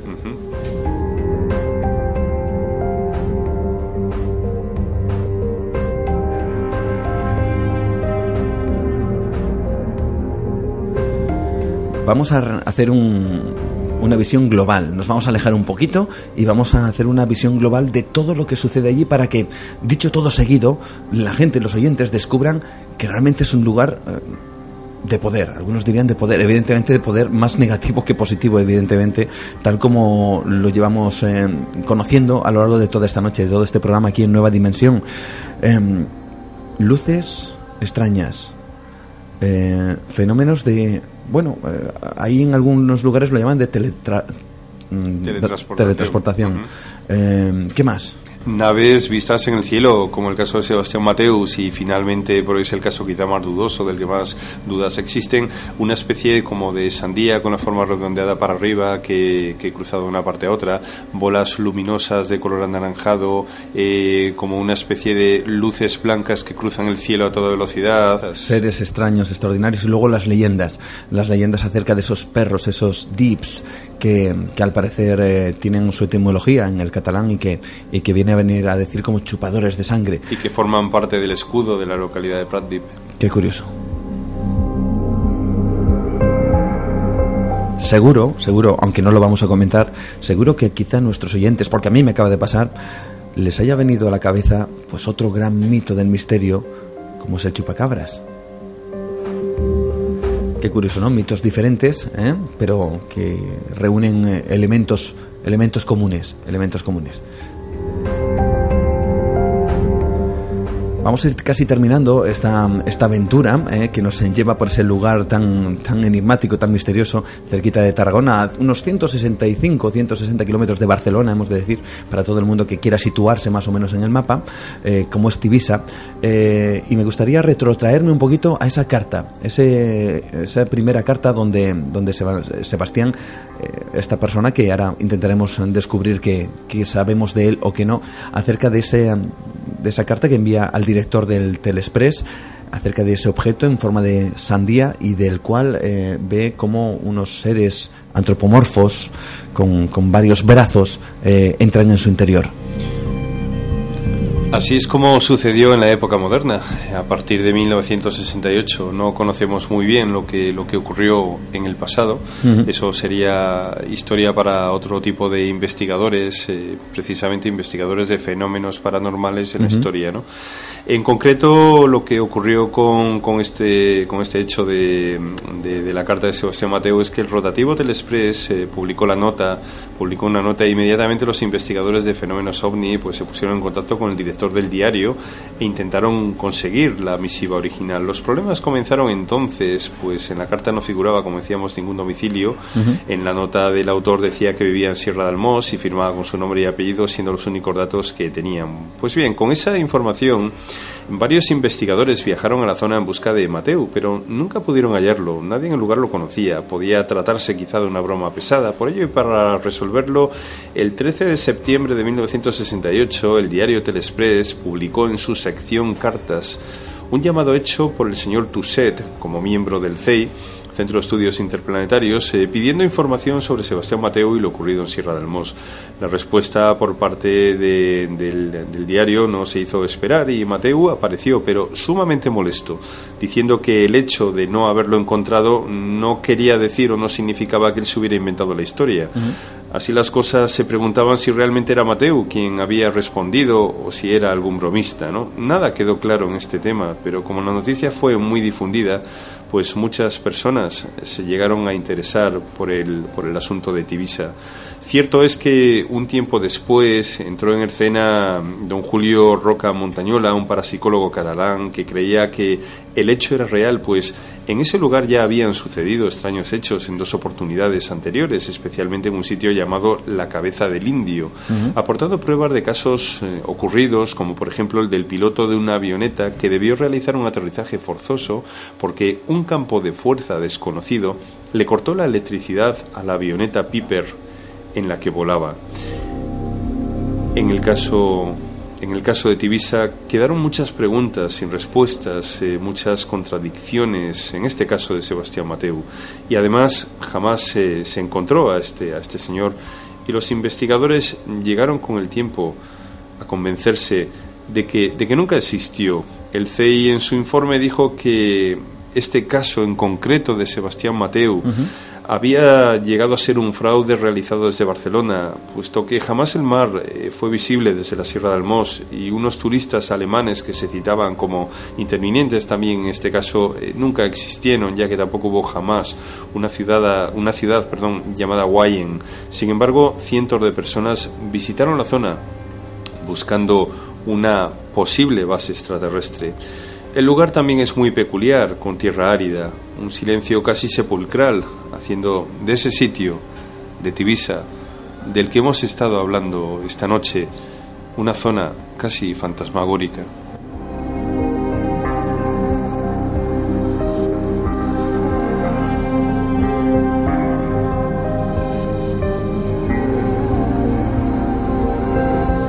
Vamos a hacer un- una visión global. Nos vamos a alejar un poquito y vamos a hacer una visión global de todo lo que sucede allí para que, dicho todo seguido, la gente, los oyentes, descubran que realmente es un lugar eh, de poder. Algunos dirían de poder, evidentemente de poder más negativo que positivo, evidentemente, tal como lo llevamos eh, conociendo a lo largo de toda esta noche, de todo este programa aquí en Nueva Dimensión. Em, luces extrañas, eh, fenómenos de bueno eh, ahí en algunos lugares lo llaman de teletra- mm, Teletransportación. Eh, ¿qué más? Naves vistas en el cielo, como el caso de Sebastián Mateus, y finalmente, por ahí es el caso quizá más dudoso, del que más dudas existen, una especie como de sandía con la forma redondeada para arriba que, que cruzado de una parte a otra, bolas luminosas de color anaranjado, eh, como una especie de luces blancas que cruzan el cielo a toda velocidad. seres extraños extraordinarios y luego las leyendas las leyendas acerca de esos perros esos dips que, que al parecer eh, tienen su etimología en el catalán y que, y que viene a venir a decir como chupadores de sangre Y que forman parte del escudo de la localidad de Pratdip. Qué curioso. seguro, seguro, aunque no lo vamos a comentar, seguro que quizá nuestros oyentes, porque a mí me acaba de pasar, les haya venido a la cabeza pues otro gran mito del misterio, como es el chupacabras. Qué curioso, ¿no? Mitos diferentes, ¿eh? pero que reúnen eh, elementos, elementos comunes, elementos comunes. Vamos a ir casi terminando esta, esta aventura eh, que nos lleva por ese lugar tan, tan enigmático, tan misterioso, cerquita de Tarragona, a unos 165, 160 kilómetros de Barcelona, hemos de decir, para todo el mundo que quiera situarse más o menos en el mapa, eh, como es Tibisa. Eh, y me gustaría retrotraerme un poquito a esa carta, ese, esa primera carta donde, donde Sebastián, esta persona que ahora intentaremos descubrir que sabemos de él o que no, acerca de, ese, de esa carta que envía al director del Telexpress acerca de ese objeto en forma de sandía y del cual eh, ve como unos seres antropomorfos con, varios brazos eh, entran en su interior. Así es como sucedió en la época moderna, a partir de 1968. No conocemos muy bien lo que, lo que ocurrió en el pasado. Eso sería historia para otro tipo de investigadores, eh, precisamente investigadores de fenómenos paranormales en la historia. ¿no? En concreto, lo que ocurrió con, con, este, con este hecho de, de, la carta de Sebastián Mateo es que el rotativo del Express eh, publicó la nota, publicó una nota e inmediatamente los investigadores de fenómenos ovni pues, se pusieron en contacto con el director del diario e intentaron conseguir la misiva original. Los problemas comenzaron entonces, pues en la carta no figuraba, como decíamos, ningún domicilio. En la nota del autor decía que vivía en Sierra de Almós y firmaba con su nombre y apellido, siendo los únicos datos que tenían. Pues bien, con esa información Varios investigadores viajaron a la zona en busca de Mateu, pero nunca pudieron hallarlo. Nadie en el lugar lo conocía. Podía tratarse quizá de una broma pesada. Por ello, y para resolverlo, el 13 de septiembre de 1968, el diario Publicó en su sección Cartas un llamado hecho por el señor Tusset como miembro del CEI Centro de Estudios Interplanetarios, eh, pidiendo información sobre Sebastián Mateo y lo ocurrido en Sierra del Mos. La respuesta por parte del, diario no se hizo esperar y Mateo apareció, pero sumamente molesto, diciendo que el hecho de no haberlo encontrado no quería decir o no significaba que él se hubiera inventado la historia. Así las cosas se preguntaban si realmente era Mateo quien había respondido o si era algún bromista. Nada quedó claro en este tema, pero como la noticia fue muy difundida, pues muchas personas se llegaron a interesar por el, por el asunto de Tibisa. Cierto es que un tiempo después entró en escena don Julio Roca Montañola, un parapsicólogo catalán que creía que el hecho era real, pues en ese lugar ya habían sucedido extraños hechos en dos oportunidades anteriores, especialmente en un sitio llamado La Cabeza del Indio, aportando pruebas de casos eh, ocurridos, como por ejemplo el del piloto de una avioneta que debió realizar un aterrizaje forzoso porque un campo de fuerza desconocido le cortó la electricidad a la avioneta Piper en la que volaba. En el caso, en el caso de Tibisa quedaron muchas preguntas sin respuestas, eh, muchas contradicciones, en este caso de Sebastián Mateu, y además jamás se encontró a este, a este señor y los investigadores llegaron con el tiempo a convencerse de que, de que nunca existió. El CEI en su informe dijo que este caso en concreto de Sebastián Mateu había llegado a ser un fraude realizado desde Barcelona, puesto que jamás el mar eh, fue visible desde la Sierra de Almós y unos turistas alemanes que se citaban como intervinientes también en este caso eh, nunca existieron, ya que tampoco hubo jamás una ciudad, una ciudad perdón, llamada Wayen. Sin embargo, cientos de personas visitaron la zona buscando una posible base extraterrestre. El lugar también es muy peculiar, con tierra árida, un silencio casi sepulcral, haciendo de ese sitio, de Tibisa, del que hemos estado hablando esta noche, una zona casi fantasmagórica.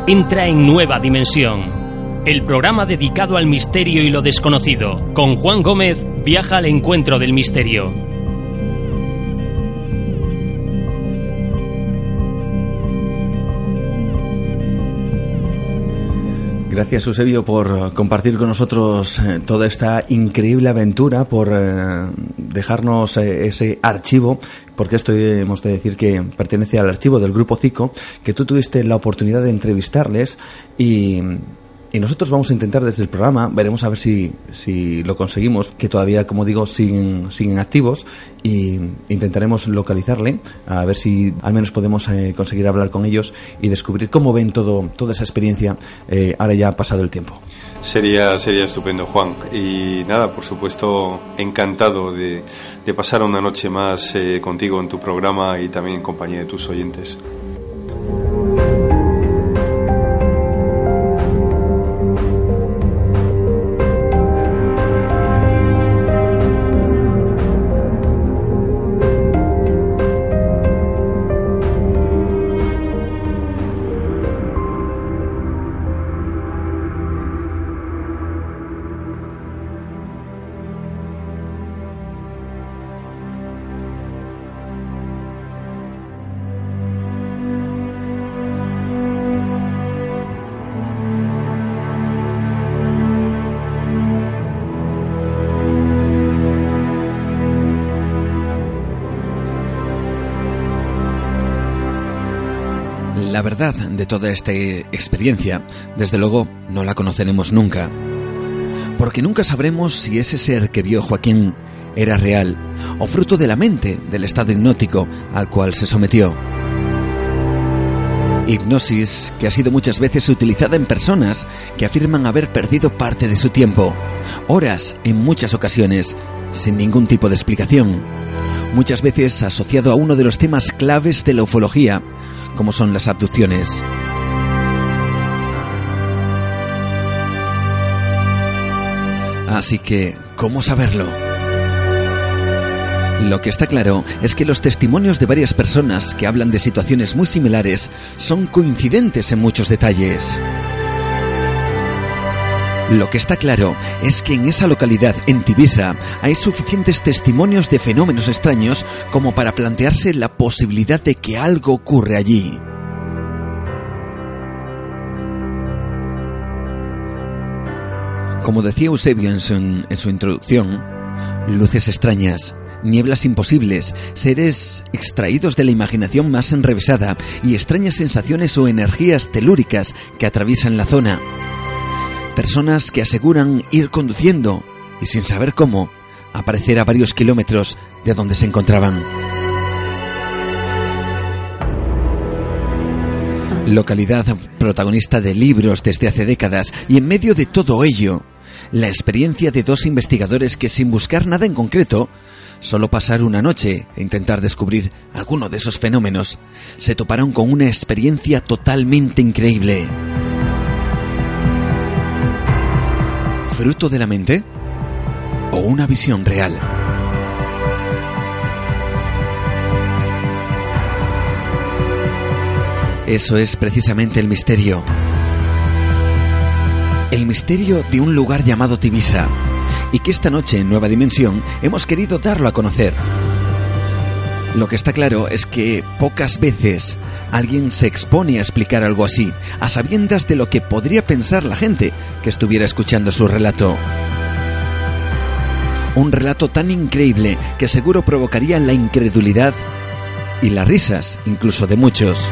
Entra en nueva dimensión el programa dedicado al misterio y lo desconocido. Con Juan Gómez viaja al encuentro del misterio. Gracias, Eusebio, por compartir con nosotros eh, toda esta increíble aventura, por eh, dejarnos eh, ese archivo, porque esto hemos de decir que pertenece al archivo del Grupo CICO, que tú tuviste la oportunidad de entrevistarles y y nosotros vamos a intentar desde el programa, veremos a ver si, si lo conseguimos, que todavía, como digo, siguen, siguen activos, y intentaremos localizarle, a ver si al menos podemos eh, conseguir hablar con ellos y descubrir cómo ven todo, toda esa experiencia eh, ahora ya pasado el tiempo. Sería, sería estupendo, Juan. Y nada, por supuesto, encantado de, de pasar una noche más eh, contigo en tu programa y también en compañía de tus oyentes. De toda esta experiencia, desde luego, no la conoceremos nunca. Porque nunca sabremos si ese ser que vio Joaquín era real o fruto de la mente del estado hipnótico al cual se sometió. Hipnosis que ha sido muchas veces utilizada en personas que afirman haber perdido parte de su tiempo, horas en muchas ocasiones, sin ningún tipo de explicación. Muchas veces asociado a uno de los temas claves de la ufología, como son las abducciones. Así que, ¿cómo saberlo? Lo que está claro es que los testimonios de varias personas que hablan de situaciones muy similares son coincidentes en muchos detalles. Lo que está claro es que en esa localidad, en Tibisa, hay suficientes testimonios de fenómenos extraños como para plantearse la posibilidad de que algo ocurre allí. Como decía Eusebio en su, en su introducción, luces extrañas, nieblas imposibles, seres extraídos de la imaginación más enrevesada y extrañas sensaciones o energías telúricas que atraviesan la zona Personas que aseguran ir conduciendo y sin saber cómo aparecer a varios kilómetros de donde se encontraban. Localidad protagonista de libros desde hace décadas y en medio de todo ello, la experiencia de dos investigadores que sin buscar nada en concreto, solo pasar una noche e intentar descubrir alguno de esos fenómenos, se toparon con una experiencia totalmente increíble. Fruto de la mente o una visión real? Eso es precisamente el misterio. El misterio de un lugar llamado Tibisa y que esta noche en Nueva Dimensión hemos querido darlo a conocer. Lo que está claro es que pocas veces alguien se expone a explicar algo así, a sabiendas de lo que podría pensar la gente que estuviera escuchando su relato. Un relato tan increíble que seguro provocaría la incredulidad y las risas incluso de muchos,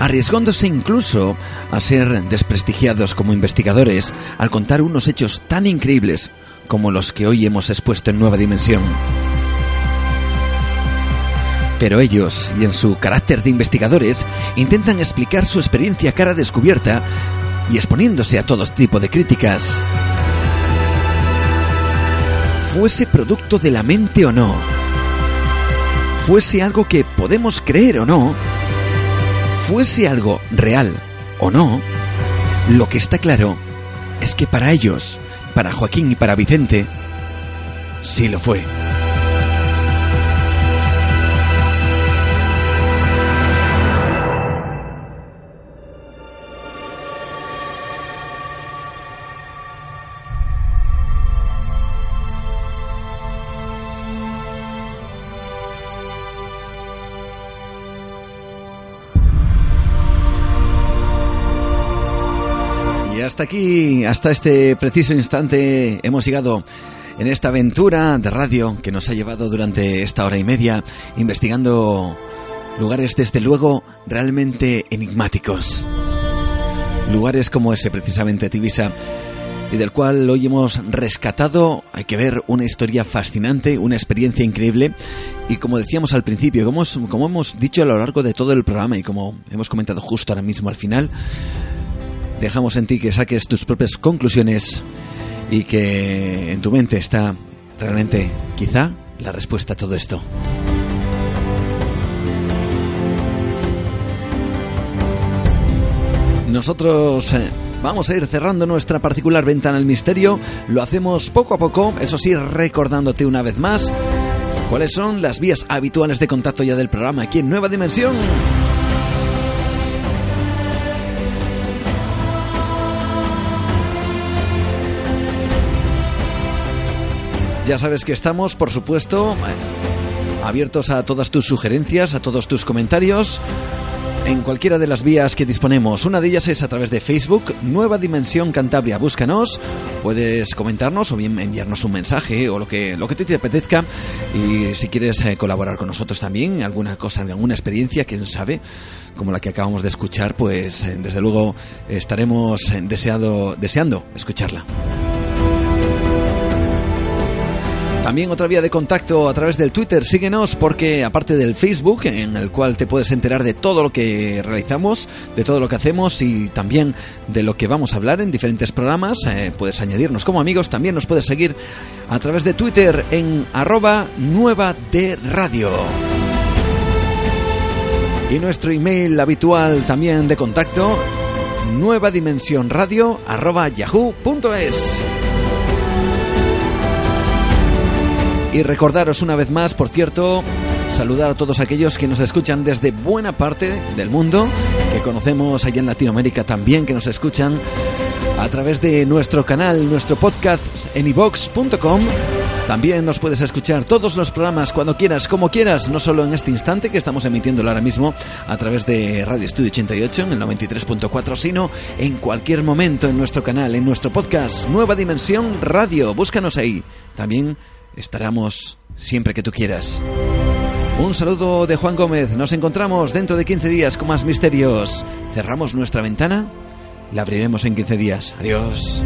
arriesgándose incluso a ser desprestigiados como investigadores al contar unos hechos tan increíbles como los que hoy hemos expuesto en Nueva Dimensión. Pero ellos, y en su carácter de investigadores, intentan explicar su experiencia cara descubierta y exponiéndose a todo tipo de críticas. Fuese producto de la mente o no, fuese algo que podemos creer o no, fuese algo real o no, lo que está claro es que para ellos, para Joaquín y para Vicente, sí lo fue. Hasta aquí, hasta este preciso instante, hemos llegado en esta aventura de radio que nos ha llevado durante esta hora y media investigando lugares desde luego realmente enigmáticos. Lugares como ese precisamente Tibisa y del cual hoy hemos rescatado, hay que ver, una historia fascinante, una experiencia increíble y como decíamos al principio, como, como hemos dicho a lo largo de todo el programa y como hemos comentado justo ahora mismo al final, dejamos en ti que saques tus propias conclusiones y que en tu mente está realmente quizá la respuesta a todo esto. Nosotros eh, vamos a ir cerrando nuestra particular ventana al misterio. Lo hacemos poco a poco, eso sí, recordándote una vez más cuáles son las vías habituales de contacto ya del programa aquí en Nueva Dimensión. Ya sabes que estamos, por supuesto, abiertos a todas tus sugerencias, a todos tus comentarios en cualquiera de las vías que disponemos. Una de ellas es a través de Facebook, Nueva Dimensión Cantabria. Búscanos, puedes comentarnos o bien enviarnos un mensaje o lo que, lo que te apetezca. Y si quieres eh, colaborar con nosotros también, alguna cosa, alguna experiencia, quién sabe, como la que acabamos de escuchar, pues eh, desde luego estaremos eh, deseado, deseando escucharla. También otra vía de contacto a través del Twitter. Síguenos porque aparte del Facebook, en el cual te puedes enterar de todo lo que realizamos, de todo lo que hacemos y también de lo que vamos a hablar en diferentes programas, eh, puedes añadirnos como amigos. También nos puedes seguir a través de Twitter en arroba nueva de radio. Y nuestro email habitual también de contacto, nueva dimensión radio yahoo.es. Y recordaros una vez más, por cierto, saludar a todos aquellos que nos escuchan desde buena parte del mundo, que conocemos allá en Latinoamérica también, que nos escuchan a través de nuestro canal, nuestro podcast en ivox.com. También nos puedes escuchar todos los programas cuando quieras, como quieras, no solo en este instante que estamos emitiéndolo ahora mismo a través de Radio Estudio 88 en el 93.4, sino en cualquier momento en nuestro canal, en nuestro podcast Nueva Dimensión Radio. Búscanos ahí. También estaremos siempre que tú quieras. Un saludo de Juan Gómez. Nos encontramos dentro de 15 días con más misterios. Cerramos nuestra ventana. La abriremos en 15 días. Adiós.